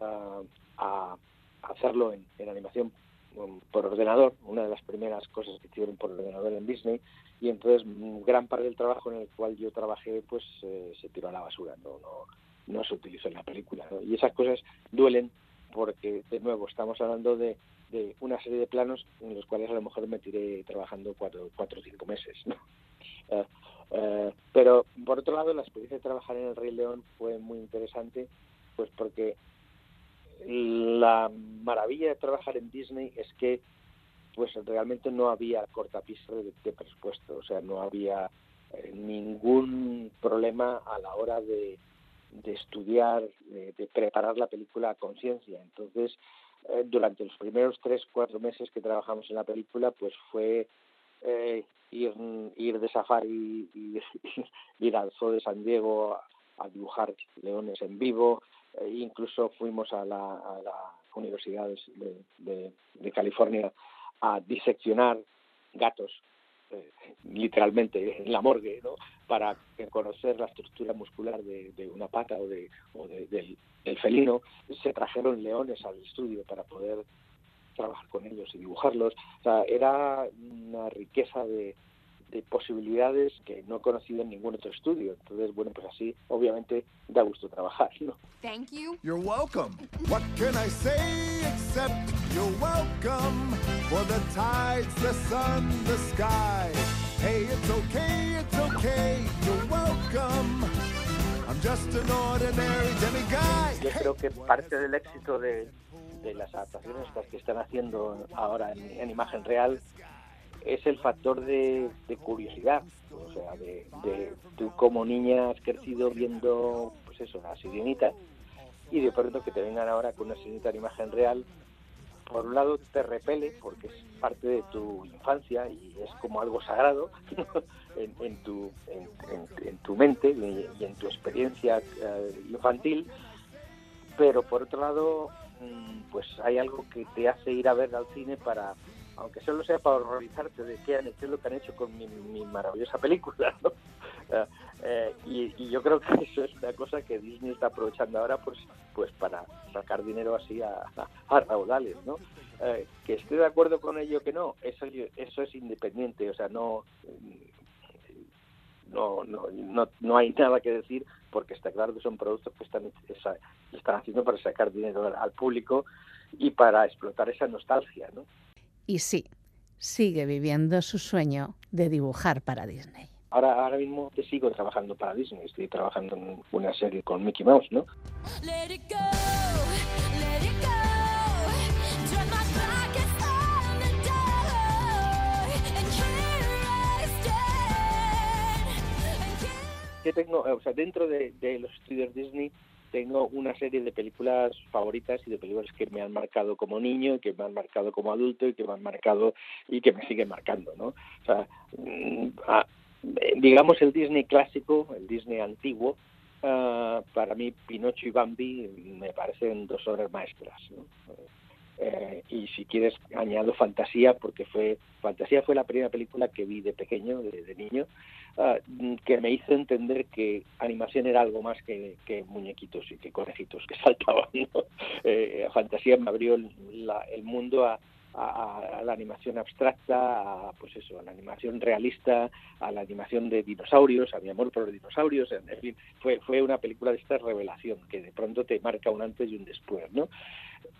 ah, a hacerlo en, en animación um, por ordenador, una de las primeras cosas que hicieron por ordenador en Disney, y entonces mm, gran parte del trabajo en el cual yo trabajé pues eh, se tiró a la basura, no, no, no se utilizó en la película. ¿no? Y esas cosas duelen porque, de nuevo, estamos hablando de, una serie de planos en los cuales a lo mejor me tiré trabajando cuatro, cuatro o cinco meses. ¿no? Eh, eh, pero, por otro lado, la experiencia de trabajar en El Rey León fue muy interesante, pues porque la maravilla de trabajar en Disney es que pues realmente no había cortapisas de, de presupuesto, o sea, no había eh, ningún problema a la hora de, de estudiar, de, de, preparar la película a conciencia. Entonces, eh, durante los primeros tres, cuatro meses que trabajamos en la película, pues fue eh, ir, ir de safari y ir al Zoo de San Diego a, dibujar leones en vivo, eh, incluso fuimos a la, a la Universidad de, de California a diseccionar gatos eh, literalmente en la morgue ¿no? para conocer la estructura muscular de, de una pata o, de, o de, del, del felino se trajeron leones al estudio para poder trabajar con ellos y dibujarlos o sea, era una riqueza de, de posibilidades que no he conocido en ningún otro estudio. Entonces, bueno, pues así obviamente da gusto trabajar, ¿no? Thank you. You're welcome. What can I say except you're welcome for the tides, the sun, the sky. Hey, it's okay, it's okay. You're welcome. I'm just an ordinary demiguy. Yo creo que parte del éxito de, de las adaptaciones que están haciendo ahora en, en imagen real es el factor de, de curiosidad, o sea, de, de, tú como niña has crecido viendo, pues eso, la sirenita, y de pronto que te vengan ahora con una sirenita de imagen real, por un lado te repele porque es parte de tu infancia y es como algo sagrado en, tu, en, tu mente y, en tu experiencia uh, infantil, pero por otro lado, mm, pues hay algo que te hace ir a ver al cine para aunque solo sea para horrorizarte de qué, han, qué es lo que han hecho con mi, mi maravillosa película, ¿no? Eh, y, yo creo que eso es una cosa que Disney está aprovechando ahora pues pues para sacar dinero así a, a, raudales, ¿no? Eh, que esté de acuerdo con ello que no, eso eso es independiente, o sea, no no, no, no, no hay nada que decir porque está claro que son productos que están, están haciendo para sacar dinero al, al público y para explotar esa nostalgia, ¿no? Y sí, sigue viviendo su sueño de dibujar para Disney. Ahora, ahora mismo te sigo trabajando para Disney, estoy trabajando en una serie con Mickey Mouse, ¿no? Let it go, let it go. Tengo, o sea, dentro de, de los estudios Disney tengo una serie de películas favoritas y de películas que me han marcado como niño y que me han marcado como adulto y que me han marcado y que me siguen marcando, ¿no? O sea, mm, a, digamos el Disney clásico, el Disney antiguo, uh, para mí Pinocho y Bambi me parecen dos obras maestras, ¿no? Eh, y si quieres añado Fantasía porque fue Fantasía fue la primera película que vi de pequeño de, niño uh, que me hizo entender que animación era algo más que, muñequitos y que conejitos que saltaban ¿no? eh, Fantasía me abrió la, el mundo a, a, a, la animación abstracta, a, pues eso, a la animación realista, a la animación de dinosaurios, a mi amor por los dinosaurios, en, fin, fue, fue una película de esta revelación que de pronto te marca un antes y un después, ¿no?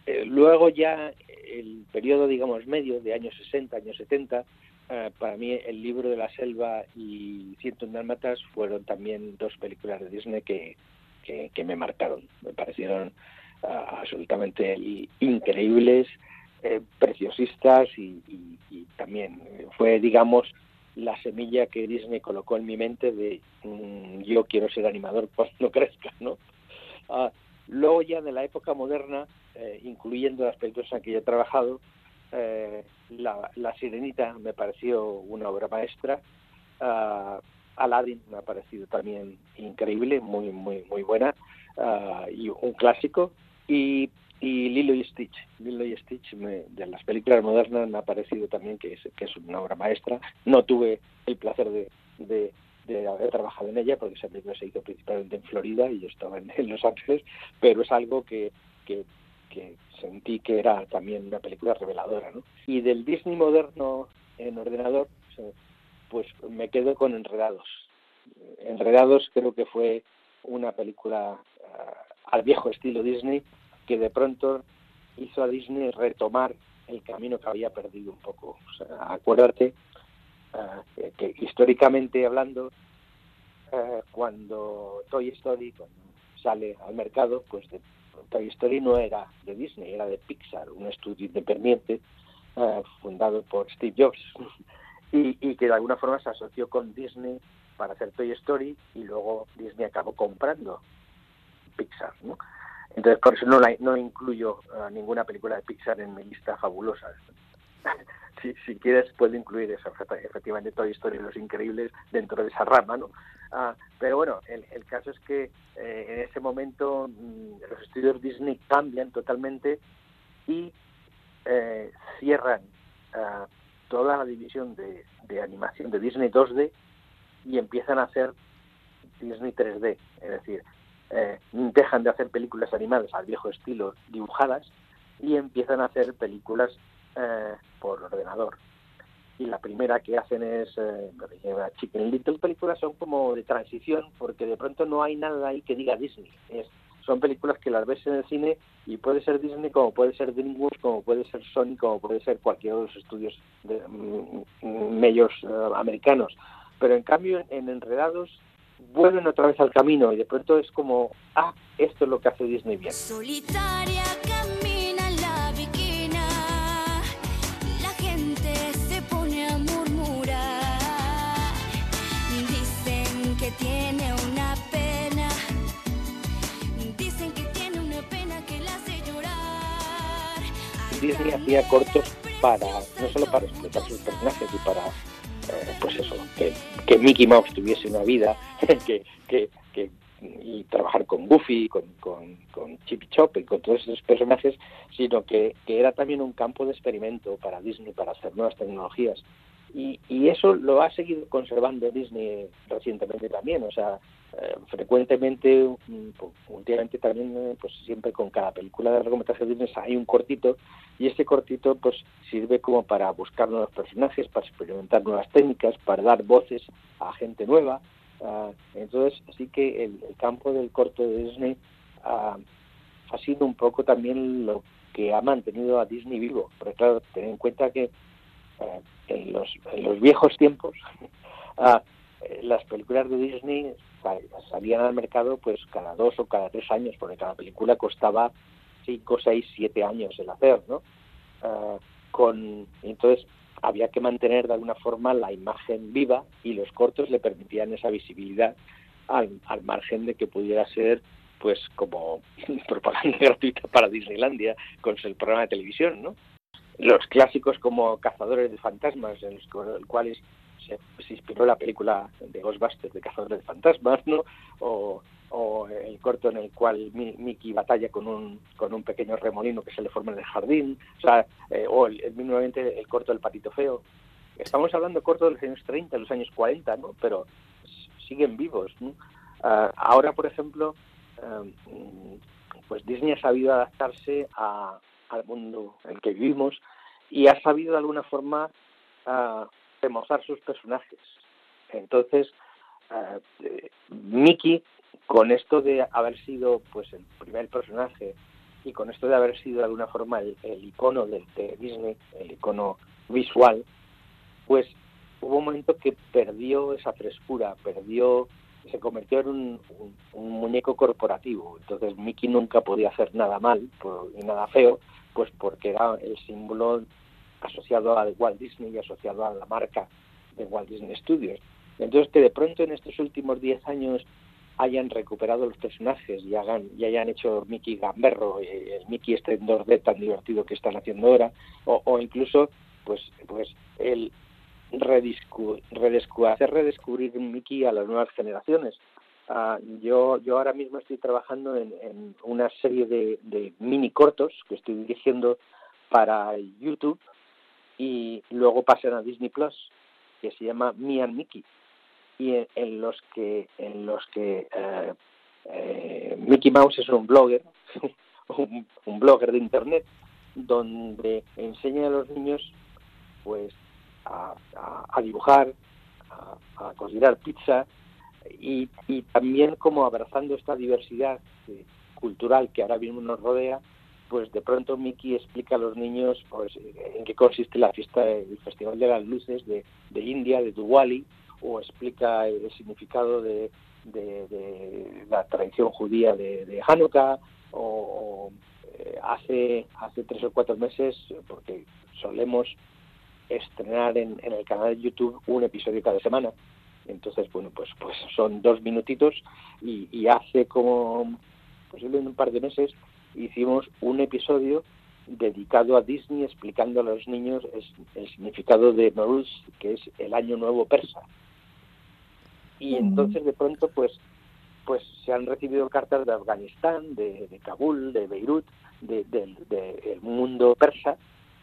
Eh, luego ya el periodo, digamos, medio de años 60, años 70, eh, para mí El libro de la selva y Ciento Dálmatas fueron también dos películas de Disney que, que, que me marcaron, me parecieron uh, absolutamente increíbles, eh, preciosistas y, también fue, digamos, la semilla que Disney colocó en mi mente de mmm, yo quiero ser animador cuando crezca, ¿no? Uh, luego ya de la época moderna, eh, incluyendo las películas en que yo he trabajado, eh, la, Sirenita me pareció una obra maestra. Uh, Aladdin me ha parecido también increíble, muy, muy, muy buena, ah, y un clásico. Y, y Lilo y Stitch. Lilo y Stitch me- de las películas modernas me ha parecido también que es, que es una obra maestra. No tuve el placer de, de, haber trabajado en ella, porque esa película se hizo principalmente en Florida y yo estaba en, Los Ángeles, pero es algo que, sentí que era también una película reveladora. ¿no? Y del Disney moderno en ordenador, pues, pues me quedo con Enredados. Enredados creo que fue una película ah, al viejo estilo Disney que de pronto hizo a Disney retomar el camino que había perdido un poco. Acuérdate ah, que, históricamente hablando, ah, cuando Toy Story sale al mercado, pues de- Toy Story no era de Disney, era de Pixar, un estudio independiente ah, fundado por Steve Jobs y, y que de alguna forma se asoció con Disney para hacer Toy Story y luego Disney acabó comprando Pixar, ¿no? Entonces por eso no, la, no incluyo eh, ninguna película de Pixar en mi lista fabulosa. si, si quieres puedo incluir eso, efect- efectivamente Toy Story y Los Increíbles dentro de esa rama, ¿no? Ah, pero bueno, el, el caso es que eh, en ese momento mm, los estudios Disney cambian totalmente y eh, cierran ah, toda la división de, de animación de Disney 2D y empiezan a hacer Disney 3D, es decir, eh, dejan de hacer películas animadas al viejo estilo dibujadas y empiezan a hacer películas eh, por ordenador. Y la primera que hacen es eh, Chicken Little. películas son como de transición porque de pronto no hay nada ahí que diga Disney. Es, son películas que las ves en el cine y puede ser Disney como puede ser DreamWorks, como puede ser Sony, como puede ser cualquiera de los estudios de, mm, mm, medios eh, americanos. Pero en cambio en Enredados vuelven otra vez al camino y de pronto es como, ah, esto es lo que hace Disney bien. Solitaria camina la viquina, la gente se pone a murmurar. Dicen que tiene una pena, dicen que tiene una pena que la hace llorar. Disney hacía cortos para, no solo para explotar sus personajes y para, eh, pues eso, que, que Mickey Mouse tuviese una vida, que, que, que y trabajar con Goofy, con, con, con Chip Chop y con todos esos personajes, sino que, que era también un campo de experimento para Disney, para hacer nuevas tecnologías. Y, y eso lo ha seguido conservando Disney recientemente también, o sea, eh, frecuentemente, mm, pues, últimamente también, eh, pues siempre con cada película de largometraje de Disney hay un cortito y ese cortito pues sirve como para buscar nuevos personajes, para experimentar nuevas técnicas, para dar voces a gente nueva. Ah, entonces sí que el, el campo del corto de Disney ah, ha sido un poco también lo que ha mantenido a Disney vivo, porque claro, ten en cuenta que en, los, en los viejos tiempos ah, eh, las películas de Disney sal- salían al mercado pues cada dos o cada tres años, porque cada película costaba cinco, seis, siete años el hacer, ¿no? Ah, con entonces había que mantener de alguna forma la imagen viva y los cortos le permitían esa visibilidad al, al margen de que pudiera ser pues como propaganda gratuita para Disneylandia con el programa de televisión, ¿no? Los clásicos como Cazadores de Fantasmas, en los cu- cuales se, inspiró la película de Ghostbusters de Cazadores de Fantasmas, ¿no? O, o el corto en el cual Mi- Mickey batalla con un, con un pequeño remolino que se le forma en el jardín, o sea, eh, o el, el- el corto del patito feo. Estamos hablando corto de los años 30, de los años 40, ¿no? Pero siguen vivos, ¿no? Ah, ahora, por ejemplo, mm, pues Disney ha sabido adaptarse a- al mundo en el que vivimos y ha sabido de alguna forma ah, remozar sus personajes. Entonces, eh, Mickey, con esto de haber sido pues el primer personaje y con esto de haber sido de alguna forma el, el icono de, de Disney, el icono visual, pues hubo un momento que perdió esa frescura, perdió, se convirtió en un, un- un muñeco corporativo. Entonces Mickey nunca podía hacer nada mal ni nada feo, pues porque era el símbolo asociado al Walt Disney y asociado a la marca de Walt Disney Studios. Entonces que de pronto en estos últimos 10 años hayan recuperado los personajes y hagan y hayan hecho Mickey Gamberro, eh, el Mickey este en 2D tan divertido que están haciendo ahora, o, o incluso pues pues el redescu- redescu- hacer redescubrir Mickey a las nuevas generaciones. Ah, yo, yo ahora mismo estoy trabajando en, en una serie de, de mini cortos que estoy dirigiendo para YouTube y luego pasan a Disney Plus que se llama Me and Mickey. Y en, los que en los que eh, eh, Mickey Mouse es un blogger un, un blogger de internet donde enseña a los niños pues a, dibujar a cocinar pizza y, y también como abrazando esta diversidad eh, cultural que ahora mismo nos rodea pues de pronto Mickey explica a los niños pues en qué consiste la fiesta del Festival de las Luces de, India, de Diwali, o explica el significado de, la tradición judía de, de Hanukkah, o, eh, hace, hace tres o cuatro meses, porque solemos estrenar en, en el canal de YouTube un episodio cada semana. Entonces, bueno, pues, pues son dos minutitos y, y hace como posiblemente un par de meses hicimos un episodio dedicado a Disney explicando a los niños es- el significado de Nowruz, que es el año nuevo persa. Y entonces de pronto pues pues se han recibido cartas de Afganistán, de, de Kabul, de Beirut, de- del del mundo persa,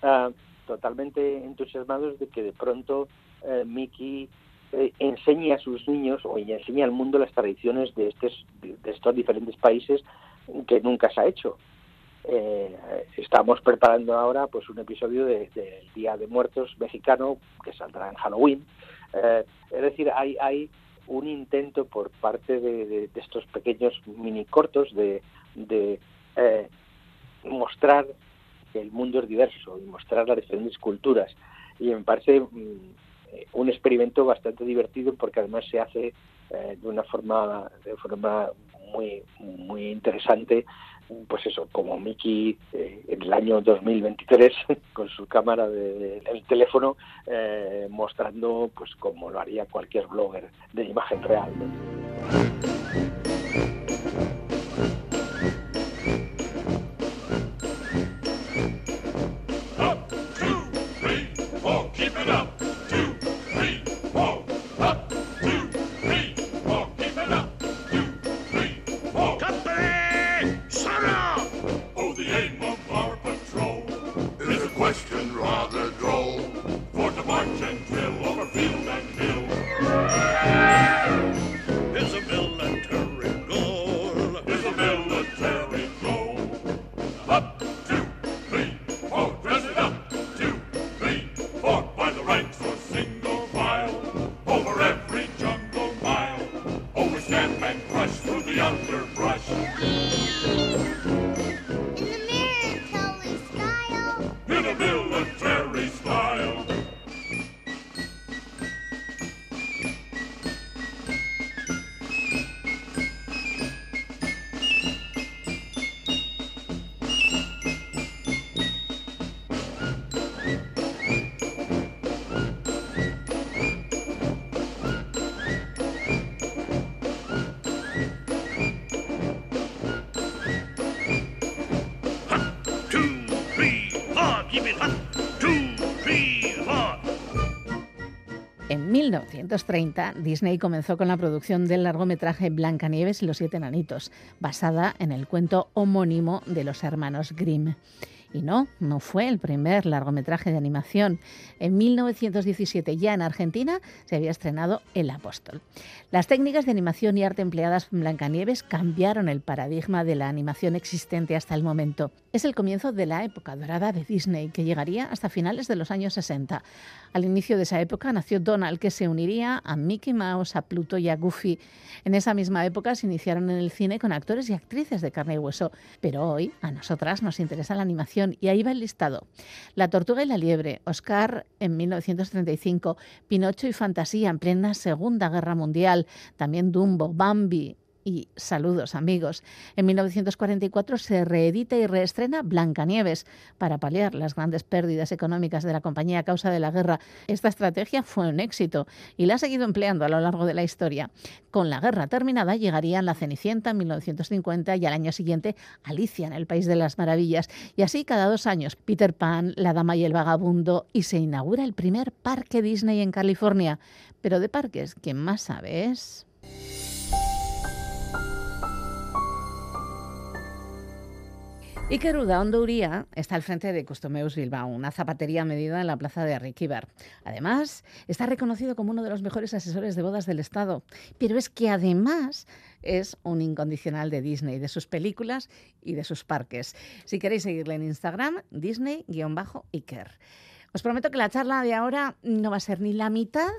ah, totalmente entusiasmados de que de pronto eh, Mickey eh, enseñe a sus niños o enseñe al mundo las tradiciones de, estos, de estos diferentes países que nunca se ha hecho. Eh, estamos preparando ahora pues un episodio de- del Día de Muertos mexicano que saldrá en Halloween. Eh, es decir, hay, hay un intento por parte de, de- de estos pequeños mini cortos de, de eh, mostrar que el mundo es diverso y mostrar las diferentes culturas. Y me parece mm, un experimento bastante divertido porque además se hace eh, de una forma de forma muy muy interesante pues eso como Mickey eh, en el año 2023 con su cámara de, el teléfono eh, mostrando pues como lo haría cualquier blogger de imagen real. 1930, Disney comenzó con la producción del largometraje Blancanieves y los siete enanitos, basada en el cuento homónimo de los hermanos Grimm. Y no, no fue el primer largometraje de animación. En 1917, ya en Argentina, se había estrenado El Apóstol. Las técnicas de animación y arte empleadas en Blancanieves cambiaron el paradigma de la animación existente hasta el momento. Es el comienzo de la época dorada de Disney, que llegaría hasta finales de los años 60. Al inicio de esa época nació Donald, que se uniría a Mickey Mouse, a Pluto y a Goofy. En esa misma época se iniciaron en el cine con actores y actrices de carne y hueso, pero hoy a nosotras nos interesa la animación y ahí va el listado. La Tortuga y la Liebre, Oscar en 1935, Pinocho y Fantasía en plena Segunda Guerra Mundial, también Dumbo, Bambi, y saludos amigos. En 1944 se reedita y reestrena Blancanieves para paliar las grandes pérdidas económicas de la compañía a causa de la guerra. Esta estrategia fue un éxito y la ha seguido empleando a lo largo de la historia. Con la guerra terminada llegarían La Cenicienta en 1950 y al año siguiente Alicia en el País de las Maravillas. Y así cada dos años Peter Pan, La Dama y el Vagabundo y se inaugura el primer parque Disney en California. Pero de parques, ¿quién más sabe es? Iker Udaondo Uría está al frente de Customeus Bilbao, una zapatería medida en la plaza de Arriquíbar. Además, está reconocido como uno de los mejores asesores de bodas del Estado. Pero es que además es un incondicional de Disney, de sus películas y de sus parques. Si queréis seguirle en Instagram, Disney-Iker. Os prometo que la charla de ahora no va a ser ni la mitad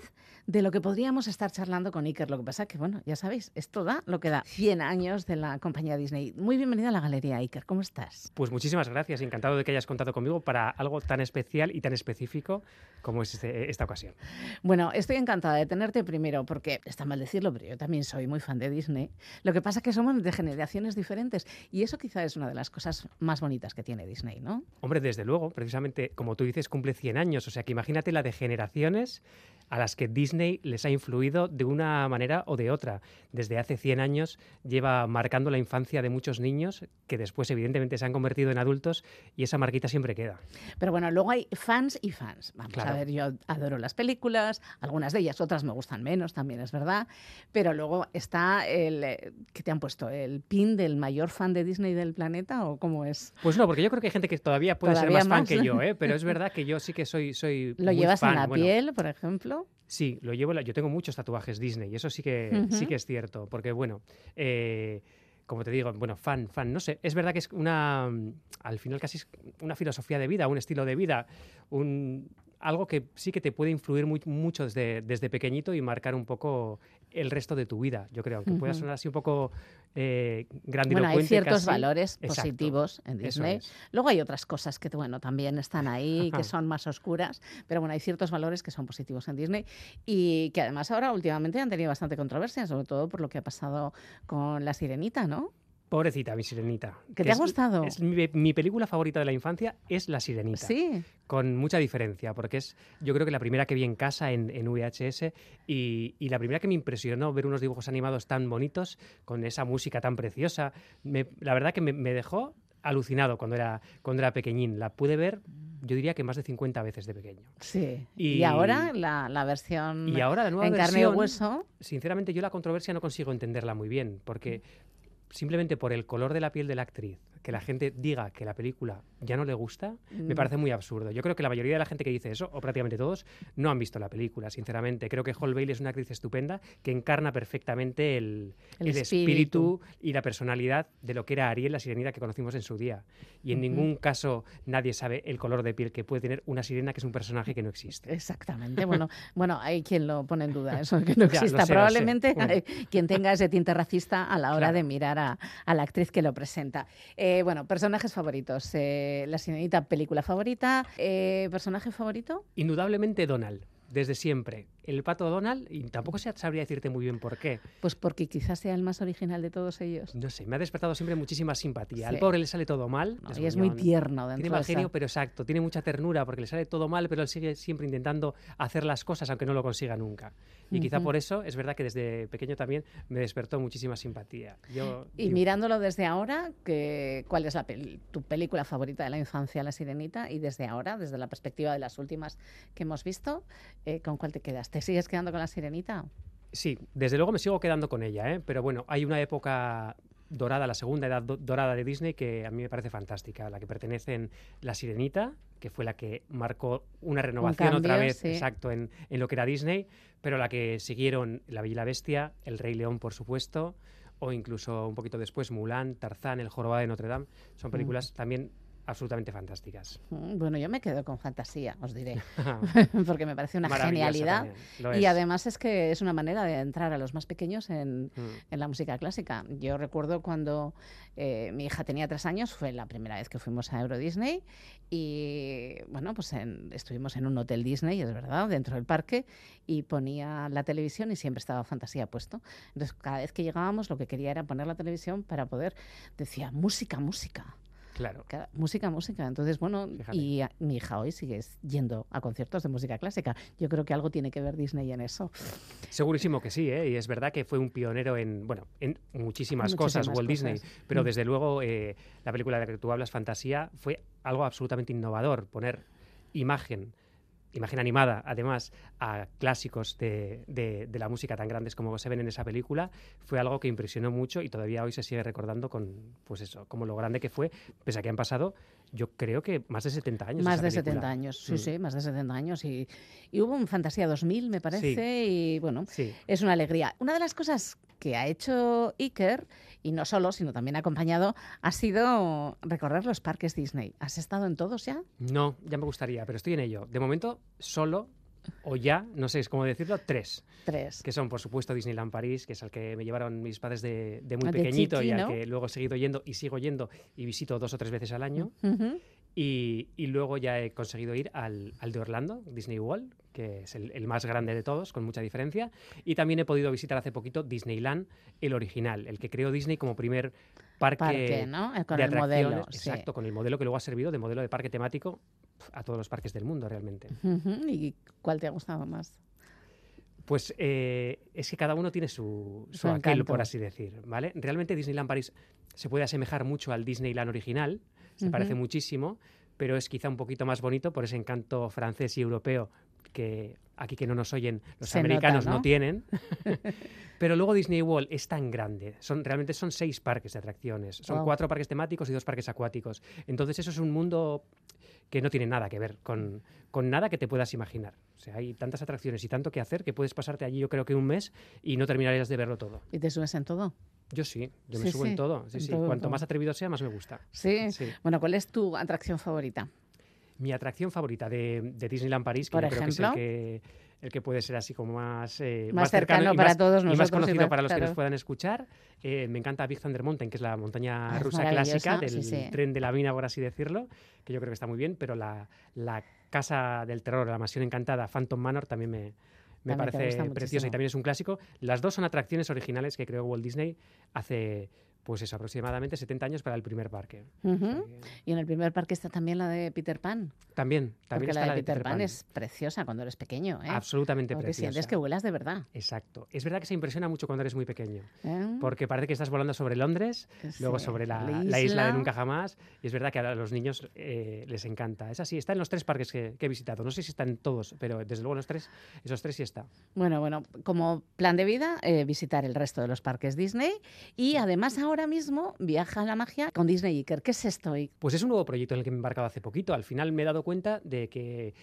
de lo que podríamos estar charlando con Iker. Lo que pasa que, bueno, ya sabéis, esto da lo que da. 100 años de la compañía Disney. Muy bienvenida a la galería, Iker. ¿Cómo estás? Pues muchísimas gracias. Encantado de que hayas contado conmigo para algo tan especial y tan específico como es este- esta ocasión. Bueno, estoy encantada de tenerte primero porque está mal decirlo, pero yo también soy muy fan de Disney. Lo que pasa es que somos de generaciones diferentes y eso quizá es una de las cosas más bonitas que tiene Disney, ¿no? Hombre, desde luego, precisamente como tú dices, cumple 100 años. O sea que imagínate la de generaciones a las que Disney les ha influido de una manera o de otra. Desde hace 100 años lleva marcando la infancia de muchos niños que después evidentemente se han convertido en adultos y esa marquita siempre queda. Pero bueno, luego hay fans y fans. Vamos Claro. a ver, yo adoro las películas, algunas de ellas, otras me gustan menos, también es verdad. Pero luego está el eh, que te han puesto el pin del mayor fan de Disney del planeta o cómo es. Pues no, porque yo creo que hay gente que todavía puede Todavía ser más, fan que yo, ¿eh? pero es verdad que yo sí que soy, soy ¿Lo muy llevas fan. en la Bueno, piel, por ejemplo? Sí, lo llevo. la- Yo tengo muchos tatuajes Disney y eso sí que, sí que es cierto. Porque, bueno, eh, como te digo, bueno, fan, fan, no sé. Es verdad que es una. mm, Al final casi es una filosofía de vida, un estilo de vida, un. Algo que sí que te puede influir muy- mucho desde, desde pequeñito y marcar un poco el resto de tu vida, yo creo. Aunque pueda Ujú. sonar así un poco eh, Bueno, grandilocuente. hay ciertos casi. valores Exacto, positivos en Disney. es. Luego hay otras cosas que, bueno, también están ahí, Ajá. que son más oscuras, pero bueno, hay ciertos valores que son positivos en Disney y que además ahora últimamente han tenido bastante controversia, sobre todo por lo que ha pasado con La Sirenita, ¿no? Pobrecita, mi sirenita. ¿Que que te ha es- gustado? es mi, mi película favorita de la infancia es La Sirenita. Sí. Con mucha diferencia, porque es yo creo que la primera que vi en casa en, en VHS y, y la primera que me impresionó ver unos dibujos animados tan bonitos, con esa música tan preciosa. Me- la verdad que me, me dejó alucinado cuando era, cuando era pequeñín. La pude ver, yo diría que más de 50 veces de pequeño. Sí. Y- Y, ahora la, la versión Y ahora la nueva en carne y versión, hueso. sinceramente yo la controversia no consigo entenderla muy bien, porque simplemente por el color de la piel de la actriz, que la gente diga que la película ya no le gusta, me Mm. parece muy absurdo. Yo creo que la mayoría de la gente que dice eso, o prácticamente todos, no han visto la película, sinceramente. Creo que Hall Bailey es una actriz estupenda que encarna perfectamente el, El el espíritu. espíritu y la personalidad de lo que era Ariel, la sirenita que conocimos en su día. Y en ningún caso nadie sabe el color de piel que puede tener una sirena que es un personaje que no existe. Exactamente. Bueno, bueno, hay quien lo pone en duda, eso que no Ya, exista. sé. Probablemente hay quien tenga ese tinte racista a la hora Claro. de mirar a, a la actriz que lo presenta. Eh, bueno, personajes favoritos. Eh, la sirenita, película favorita. Eh, ¿Personaje favorito? Indudablemente Donald, desde siempre. El pato Donald, y tampoco se- sabría decirte muy bien por qué. Pues porque quizás sea el más original de todos ellos. No sé, me ha despertado siempre muchísima simpatía. Al pobre le sale todo mal. No, es y es muy tierno dentro Tiene de mal genio, pero exacto. Tiene mucha ternura porque le sale todo mal, pero él sigue siempre intentando hacer las cosas aunque no lo consiga nunca. Y quizá por eso es verdad que desde pequeño también me despertó muchísima simpatía. Yo, Y mirándolo desde ahora, que, ¿cuál es la pel- tu película favorita de la infancia, La Sirenita? Y desde ahora, desde la perspectiva de las últimas que hemos visto, eh, ¿con cuál te quedas? ¿Te sigues quedando con La Sirenita? Sí, desde luego me sigo quedando con ella, ¿eh? pero bueno, hay una época dorada, la segunda edad do- dorada de Disney, que a mí me parece fantástica, a la que pertenecen La Sirenita, que fue la que marcó una renovación otra cambio, vez, sí. exacto, en, en lo que era Disney, pero la que siguieron La Bella y la Bestia, El Rey León, por supuesto, o incluso un poquito después Mulan, Tarzán, El Jorobado de Notre Dame, son películas también absolutamente fantásticas. Mm, Bueno, yo me quedo con fantasía, os diré, porque me parece una genialidad. Y es. además es que es una manera de entrar a los más pequeños en, Mm. en la música clásica. Yo recuerdo cuando eh, mi hija tenía tres años, fue la primera vez que fuimos a Euro Disney y bueno, pues en- estuvimos en un hotel Disney, es verdad, dentro del parque y ponía la televisión y siempre estaba fantasía puesto. Entonces cada vez que llegábamos lo que quería era poner la televisión para poder, decía, música, música. Claro. Ca- Música, música. Entonces, bueno, Fíjate. y a- mi hija hoy sigue yendo a conciertos de música clásica. Yo creo que algo tiene que ver Disney en eso. Segurísimo que sí, ¿eh? y es verdad que fue un pionero en, bueno, en muchísimas, cosas Walt Disney, pero Mm. desde luego eh, la película de la que tú hablas, Fantasía, fue algo absolutamente innovador, poner imagen, imagen animada, además, a clásicos de, de- de la música tan grandes como se ven en esa película, fue algo que impresionó mucho y todavía hoy se sigue recordando con, pues eso, como lo grande que fue, pese a que han pasado, yo creo que más de 70 años. Más de película. 70 años, sí, Mm. sí, más de 70 años. Y, y hubo un Fantasía 2000, me parece, y bueno, Sí. es una alegría. Una de las cosas que ha hecho Iker, y no solo, sino también acompañado, ha sido recorrer los parques Disney. ¿Has estado en todos ya? No, ya me gustaría, pero estoy en ello. De momento, solo o ya, no sé cómo decirlo, tres. Tres. Que son, por supuesto, Disneyland París, que es al que me llevaron mis padres de, de muy Ah, de pequeñito y al ¿no? que luego he seguido yendo y sigo yendo y visito dos o tres veces al año. Y, y luego ya he conseguido ir al, al de Orlando, Disney World, que es el, el más grande de todos, con mucha diferencia. Y también he podido visitar hace poquito Disneyland, el original, el que creó Disney como primer parque, Parque, ¿no? Con de el modelo, sí. Exacto, con el modelo que luego ha servido de modelo de parque temático a todos los parques del mundo realmente. ¿Y cuál te ha gustado más? Pues eh, es que cada uno tiene su, Su su aquel, encanto. por así decir, ¿vale? Realmente Disneyland París se puede asemejar mucho al Disneyland original, se parece muchísimo, pero es quizá un poquito más bonito por ese encanto francés y europeo que aquí que no nos oyen los Se nota, americanos no ¿no? tienen. pero luego Disney World es tan grande, son, realmente son seis parques de atracciones, son Guau. cuatro parques temáticos y dos parques acuáticos. Entonces eso es un mundo que no tiene nada que ver con, con nada que te puedas imaginar. O sea, hay tantas atracciones y tanto que hacer que puedes pasarte allí yo creo que un mes y no terminarías de verlo todo. ¿Y te subes en todo? Yo sí, yo me Sí, subo sí, en todo. Sí, en todo, Cuanto todo. más atrevido sea, más me gusta. Sí. Sí. Bueno, ¿cuál es tu atracción favorita? Mi atracción favorita de, de Disneyland París, que Por yo creo que es el ejemplo. que, el que puede ser así como más, eh, Más cercano y para más- todos y más y conocido más- para los que nos puedan escuchar. Eh, me encanta Big Thunder Mountain, que es la montaña Ah, rusa clásica del sí, sí. tren de la mina, por así decirlo, que yo creo que está muy bien, pero la, la casa del terror, la mansión encantada, Phantom Manor, también me, me parece preciosa muchísimo. y también es un clásico. Las dos son atracciones originales que creó Walt Disney hace, pues eso, aproximadamente 70 años para el primer parque. Y en el primer parque está también la de Peter Pan. También, también Porque está la de Peter, Pan, es preciosa cuando eres pequeño, ¿eh? Absolutamente Porque preciosa. sientes que vuelas de verdad. Exacto. Es verdad que se impresiona mucho cuando eres muy pequeño. ¿eh? Porque parece que estás volando sobre Londres, luego sobre la, la la isla de. Nunca Jamás. Y es verdad que a los niños eh, les encanta. Es así, está en los tres parques que, que he visitado. No sé si está en todos, pero desde luego en los tres, esos tres sí está. Bueno, bueno, como plan de vida, eh, visitar el resto de los parques Disney y además ahora mismo viaja a la magia con Disney Iker. ¿Qué es esto? Pues es un nuevo proyecto en el que me he embarcado hace poquito. Al final me he dado cuenta de que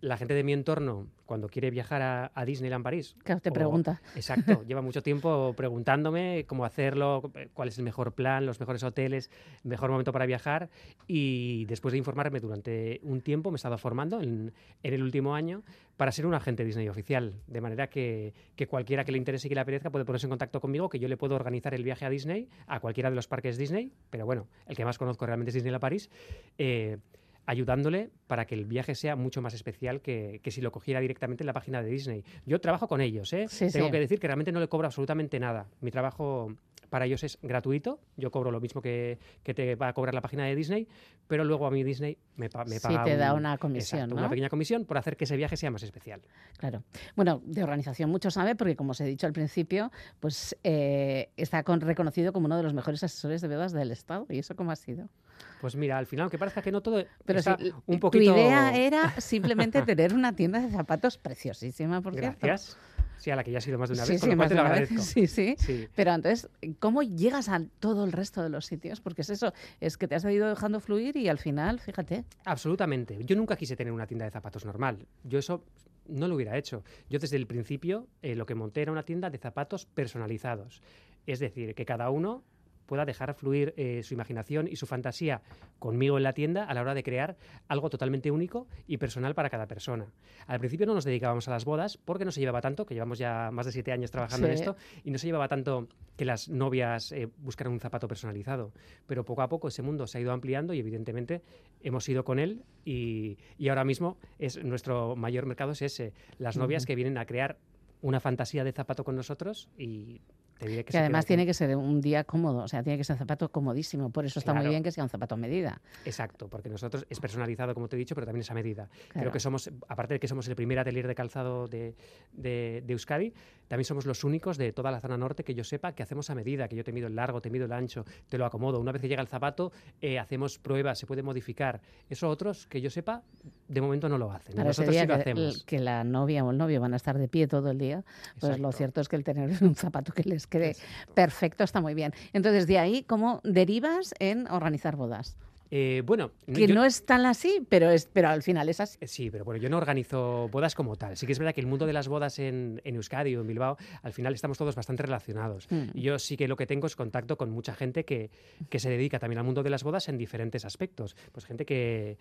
la gente de mi entorno, cuando quiere viajar a, a Disneyland París... Claro, te o- pregunta. Exacto, lleva mucho tiempo preguntándome cómo hacerlo, cuál es el mejor plan, los mejores hoteles, el mejor momento para viajar. Y después de informarme durante un tiempo, me he estado formando en, en el último año para ser un agente Disney oficial. De manera que, que cualquiera que le interese y que le apetezca puede ponerse en contacto conmigo, que yo le puedo organizar el viaje a Disney, a cualquiera de los parques Disney, pero bueno, el que más conozco realmente es Disneyland París. eh, ayudándole para que el viaje sea mucho más especial que, que si lo cogiera directamente en la página de Disney. Yo trabajo con ellos, ¿eh? Sí, Tengo sí. que decir que realmente no le cobro absolutamente nada. Mi trabajo para ellos es gratuito. Yo cobro lo mismo que, que te va a cobrar la página de Disney, pero luego a mí Disney me, pa- me Sí, paga te da un- una comisión, exacto, ¿no? una pequeña comisión por hacer que ese viaje sea más especial. Claro. Bueno, de organización mucho sabe porque, como os he dicho al principio, pues eh, está con- reconocido como uno de los mejores asesores de bodas del Estado. ¿Y eso cómo ha sido? Pues mira, al final, aunque parezca que no todo Pero está sí, un tu poquito... idea era simplemente tener una tienda de zapatos preciosísima, por cierto. Gracias. Sí, a la que ya ha sido más de una Sí, vez, con sí, lo cual más te de lo una vez. agradezco. Sí, sí, Sí. Pero entonces, ¿cómo llegas a todo el resto de los sitios? Porque es eso, es que te has ido dejando fluir y al final, fíjate. Absolutamente. Yo nunca quise tener una tienda de zapatos normal. Yo eso no lo hubiera hecho. Yo desde el principio eh, lo que monté era una tienda de zapatos personalizados. Es decir, que cada uno pueda dejar fluir eh, su imaginación y su fantasía conmigo en la tienda a la hora de crear algo totalmente único y personal para cada persona. Al principio no nos dedicábamos a las bodas porque no se llevaba tanto, que llevamos ya más de siete años trabajando en esto, y no se llevaba tanto que las novias eh, buscaran un zapato personalizado. Pero poco a poco ese mundo se ha ido ampliando y evidentemente hemos ido con él y, y ahora mismo es nuestro mayor mercado es ese, las novias que vienen a crear una fantasía de zapato con nosotros y que, además tiene que ser un día cómodo, o sea, tiene que ser un zapato comodísimo. Por eso está muy bien que sea un zapato a medida. Exacto, porque nosotros es personalizado, como te he dicho, pero también es a medida. Claro. Creo que somos, aparte de que somos el primer atelier de calzado de, de- de Euskadi, también somos los únicos de toda la zona norte que yo sepa que hacemos a medida, que yo te mido el largo, te mido el ancho, te lo acomodo. Una vez que llega el zapato, eh, hacemos pruebas, se puede modificar. Eso otros que yo sepa, de momento no lo hacen. Para nosotros sí lo que, hacemos. que la novia o el novio van a estar de pie todo el día, pues lo cierto es que el tener un zapato que les quede perfecto está muy bien. Entonces, de ahí, ¿cómo derivas en organizar bodas? Eh, bueno, Que yo- no es tan así, pero, es, pero al final es así. Eh, Sí, pero bueno, yo no organizo bodas como tal. Sí que es verdad que el mundo de las bodas en, en Euskadi o en Bilbao, al final estamos todos bastante relacionados. Mm. Y yo sí que lo que tengo es contacto con mucha gente que, que se dedica también al mundo de las bodas en diferentes aspectos. Pues gente que,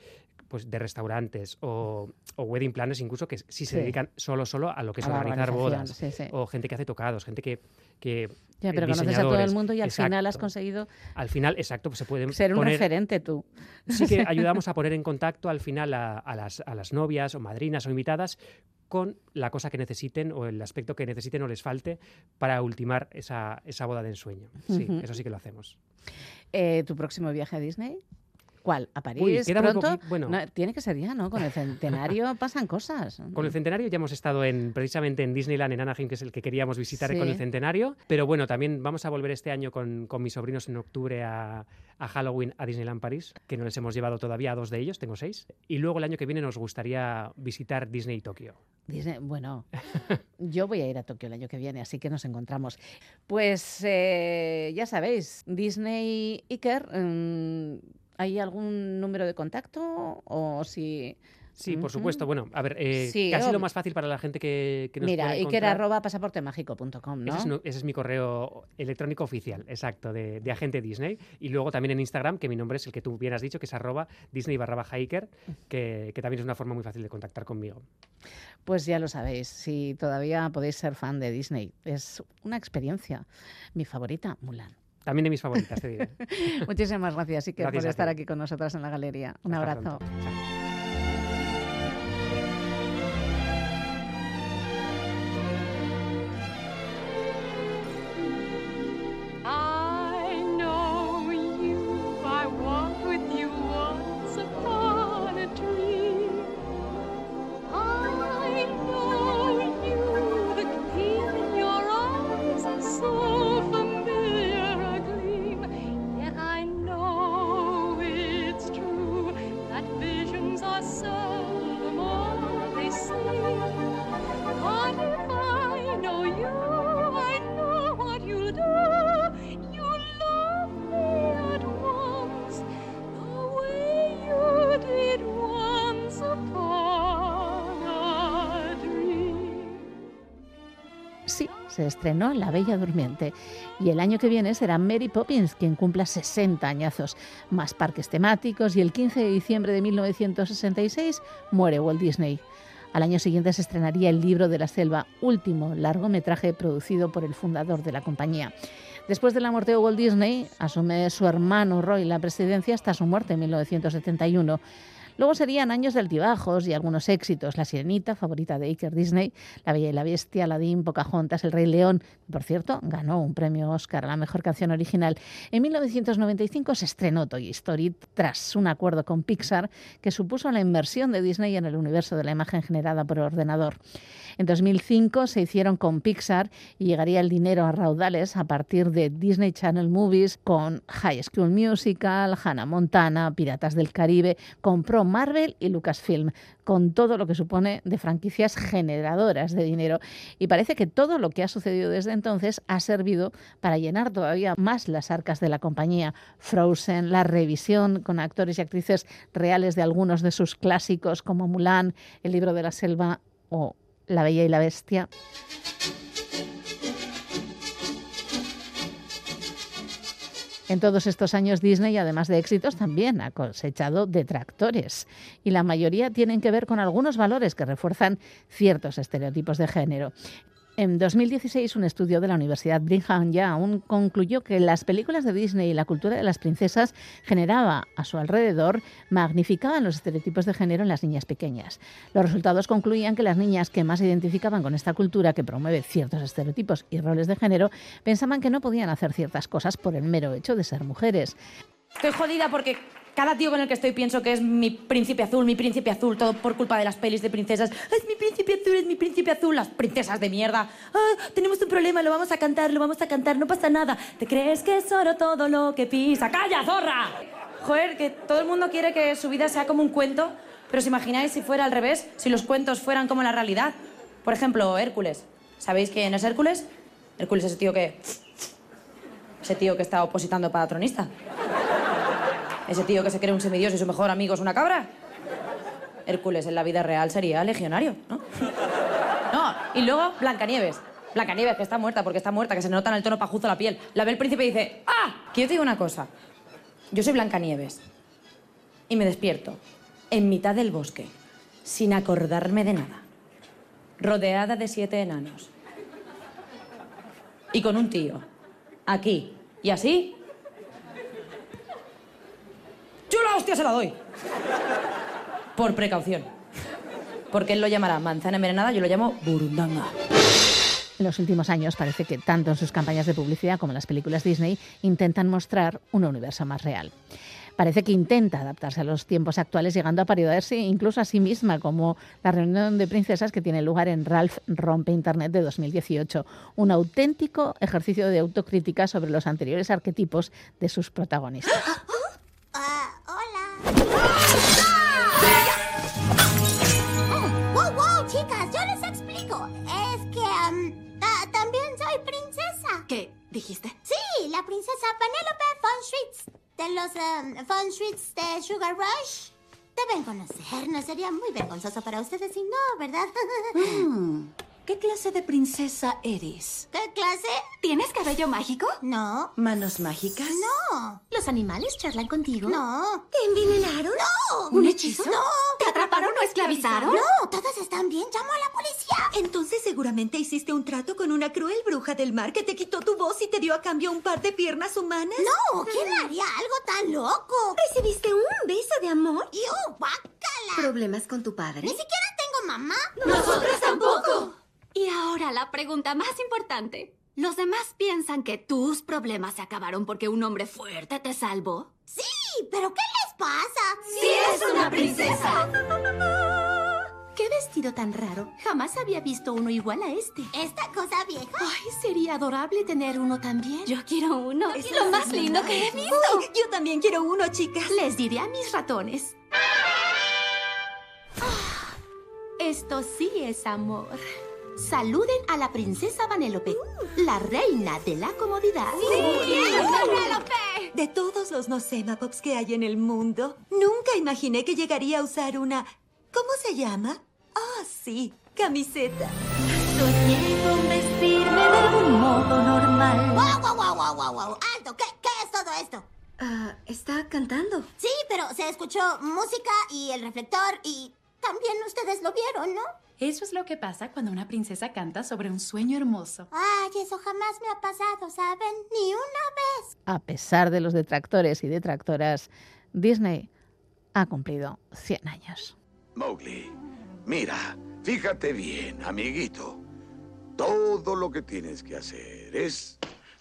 pues de restaurantes o, o wedding planners incluso, que sí se Sí. dedican solo, solo a lo que es A organizar bodas. sí, sí. O gente que hace tocados, gente que... que Ya, pero conoces a todo el mundo y al final has conseguido Al final, exacto, pues se pueden ser un poner referente tú. sí que ayudamos a poner en contacto al final a, a las, a las novias o madrinas o invitadas con la cosa que necesiten o el aspecto que necesiten o les falte para ultimar esa, esa boda de ensueño. Sí, eso sí que lo hacemos. Eh, ¿Tu próximo viaje a Disney? ¿Cuál? ¿A París? Uy, queda ¿Pronto? bueno. No, tiene que ser ya, ¿no? Con el centenario pasan cosas. Con el centenario ya hemos estado en precisamente en Disneyland en Anaheim, que es el que queríamos visitar Sí. con el centenario. Pero bueno, también vamos a volver este año con, con mis sobrinos en octubre a, a Halloween a Disneyland París, que no les hemos llevado todavía a dos de ellos, tengo seis. Y luego el año que viene nos gustaría visitar Disney Tokio. Disney- bueno, yo voy a ir a Tokio el año que viene, así que nos encontramos. Pues eh, ya sabéis, Disney Iker, mm, ¿hay algún número de contacto? O si. Sí, por supuesto. Bueno, a ver, eh, Sí, casi o- lo más fácil para la gente que, que nos Mira, pueda encontrar- arroba pasaportemágico.com, ¿no? Ese es, nu- ese es mi correo electrónico oficial, exacto, de, de agente Disney. Y luego también en Instagram, que mi nombre es el que tú bien has dicho, que es arroba Disney barra baja Iker, que, que también es una forma muy fácil de contactar conmigo. Pues ya lo sabéis, si todavía podéis ser fan de Disney, es una experiencia. Mi favorita, Mulan. También de mis favoritas, te diré. Muchísimas gracias, Iker, Gracias por estar aquí con nosotras en la galería. Un Hasta abrazo. Estrenó La Bella Durmiente y el año que viene será Mary Poppins quien cumpla 60 añazos, más parques temáticos y el 15 de diciembre de 1966 muere Walt Disney. Al año siguiente se estrenaría El libro de la selva, último largometraje producido por el fundador de la compañía. Después de la muerte de Walt Disney, asume su hermano Roy la presidencia hasta su muerte en 1971. Luego serían años de altibajos y algunos éxitos. La Sirenita, favorita de Iker Disney, La Bella y la Bestia, Aladdin, Pocahontas, El Rey León. Por cierto, ganó un premio Oscar a la mejor canción original. En 1995 se estrenó Toy Story tras un acuerdo con Pixar que supuso la inmersión de Disney en el universo de la imagen generada por ordenador. En 2005 se hicieron con Pixar y llegaría el dinero a raudales a partir de Disney Channel Movies con High School Musical, Hannah Montana, Piratas del Caribe, Marvel y Lucasfilm, con todo lo que supone de franquicias generadoras de dinero. Y parece que todo lo que ha sucedido desde entonces ha servido para llenar todavía más las arcas de la compañía. Frozen, la revisión con actores y actrices reales de algunos de sus clásicos como Mulan, El libro de la selva o La Bella y la Bestia. En todos estos años Disney, además de éxitos, también ha cosechado detractores. Y la mayoría tienen que ver con algunos valores que refuerzan ciertos estereotipos de género. En 2016, un estudio de la Universidad Brigham Young concluyó que las películas de Disney y la cultura de las princesas generaba a su alrededor, magnificaban los estereotipos de género en las niñas pequeñas. Los resultados concluían que las niñas que más se identificaban con esta cultura que promueve ciertos estereotipos y roles de género pensaban que no podían hacer ciertas cosas por el mero hecho de ser mujeres. Estoy jodida porque cada tío con el que estoy pienso que es mi príncipe azul, mi príncipe azul, todo por culpa de las pelis de princesas. Es mi príncipe azul, es mi príncipe azul, las princesas de mierda. Ah, tenemos un problema, lo vamos a cantar, lo vamos a cantar, no pasa nada. ¿Te crees que es oro todo lo que pisa? ¡Calla, zorra! Joder, que todo el mundo quiere que su vida sea como un cuento, pero ¿os imagináis si fuera al revés? Si los cuentos fueran como la realidad. Por ejemplo, Hércules. ¿Sabéis quién es Hércules? Hércules es ese tío que... Ese tío que está opositando para tronista. Ese tío que se cree un semidios y su mejor amigo es una cabra. Hércules en la vida real sería legionario, ¿no? No, y luego Blancanieves. Blancanieves, que está muerta porque está muerta, que se nota en el tono pajuzo la piel. La ve el príncipe y dice, ¡ah! Que yo te digo una cosa. Yo soy Blancanieves. Y me despierto en mitad del bosque, sin acordarme de nada. Rodeada de siete enanos. Y con un tío. Aquí. Y así, yo la hostia se la doy. Por precaución. Porque él lo llamará manzana envenenada, yo lo llamo burundanga. En los últimos años parece que tanto en sus campañas de publicidad como en las películas Disney intentan mostrar un universo más real. Parece que intenta adaptarse a los tiempos actuales, llegando a parecerse incluso a sí misma, como la reunión de princesas que tiene lugar en Ralph Rompe Internet de 2018. Un auténtico ejercicio de autocrítica sobre los anteriores arquetipos de sus protagonistas. dijiste? Sí, la princesa Penélope von Schwitz. De los am, von Schwitz de Sugar Rush. Deben conocernos. Sería muy vergonzoso para ustedes si no, ¿verdad? Mm, ¿Qué clase de princesa eres? ¿Qué clase? ¿Tienes cabello mágico? No. ¿Manos mágicas? No. ¿Los animales charlan contigo? No. ¿Te envenenaron? No. ¿Un hechizo? No. ¿Te atraparon o esclavizaron? No, todos están bien. Llamo a la policía. Entonces seguramente hiciste un trato con una cruel bruja del mar que te quitó tu voz y te dio a cambio un par de piernas humanas. No, ¿quién haría algo tan loco? ¿Recibiste un beso de amor? ¡Yo, bácala! ¿Problemas con tu padre? Ni siquiera tengo mamá. ¡Nosotras tampoco! Y ahora la pregunta más importante. ¿Los demás piensan que tus problemas se acabaron porque un hombre fuerte te salvó? Sí, pero ¿qué les pasa? ¡Sí es una princesa! ¿Qué vestido tan raro? Jamás había visto uno igual a este. ¿Esta cosa vieja? Ay, sería adorable tener uno también. Yo quiero uno. Es lo más lindo que he visto. Uy, yo también quiero uno, chicas. Les diré a mis ratones. Ah, Esto sí es amor. Saluden a la princesa Vanélope, la reina de la comodidad. ¡Penélope! De todos los Nosemapops que hay en el mundo, nunca imaginé que llegaría a usar una... ¿Cómo se llama? Ah, sí, camiseta. Soñé con vestirme de un modo normal. ¡Wow, wow, wow, wow, wow, wow! ¡Alto! ¿Qué, ¿Qué es todo esto? Ah, está cantando. Sí, pero se escuchó música y el reflector y también ustedes lo vieron, ¿no? Eso es lo que pasa cuando una princesa canta sobre un sueño hermoso. Ay, eso jamás me ha pasado, ¿saben? Ni una vez. A pesar de los detractores y detractoras, Disney ha cumplido 100 años. Mowgli, mira, fíjate bien, amiguito. Todo lo que tienes que hacer es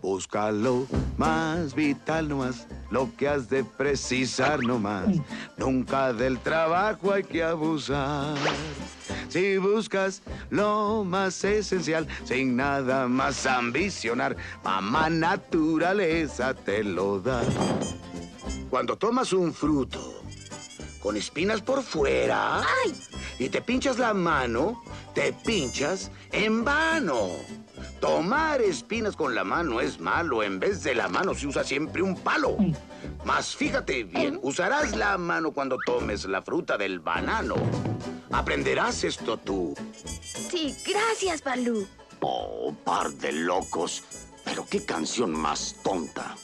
Búscalo más vital nomás, lo que has de precisar nomás. Nunca del trabajo hay que abusar. Si buscas lo más esencial, sin nada más ambicionar, mamá naturaleza te lo da. Cuando tomas un fruto con espinas por fuera y te pinchas la mano, te pinchas en vano. Tomar espinas con la mano es malo. En vez de la mano se usa siempre un palo. Mas fíjate bien, usarás la mano cuando tomes la fruta del banano. Aprenderás esto tú. Sí, gracias, Balú. Oh, par de locos. Pero qué canción más tonta.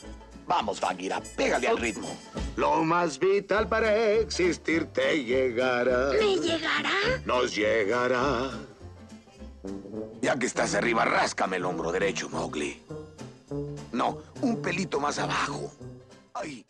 Vamos, Bagheera, pégale al ritmo. Lo más vital para existir te llegará. ¿Me llegará? Nos llegará. Ya que estás arriba, ráscame el hombro derecho, Mowgli. No, un pelito más abajo. Ay.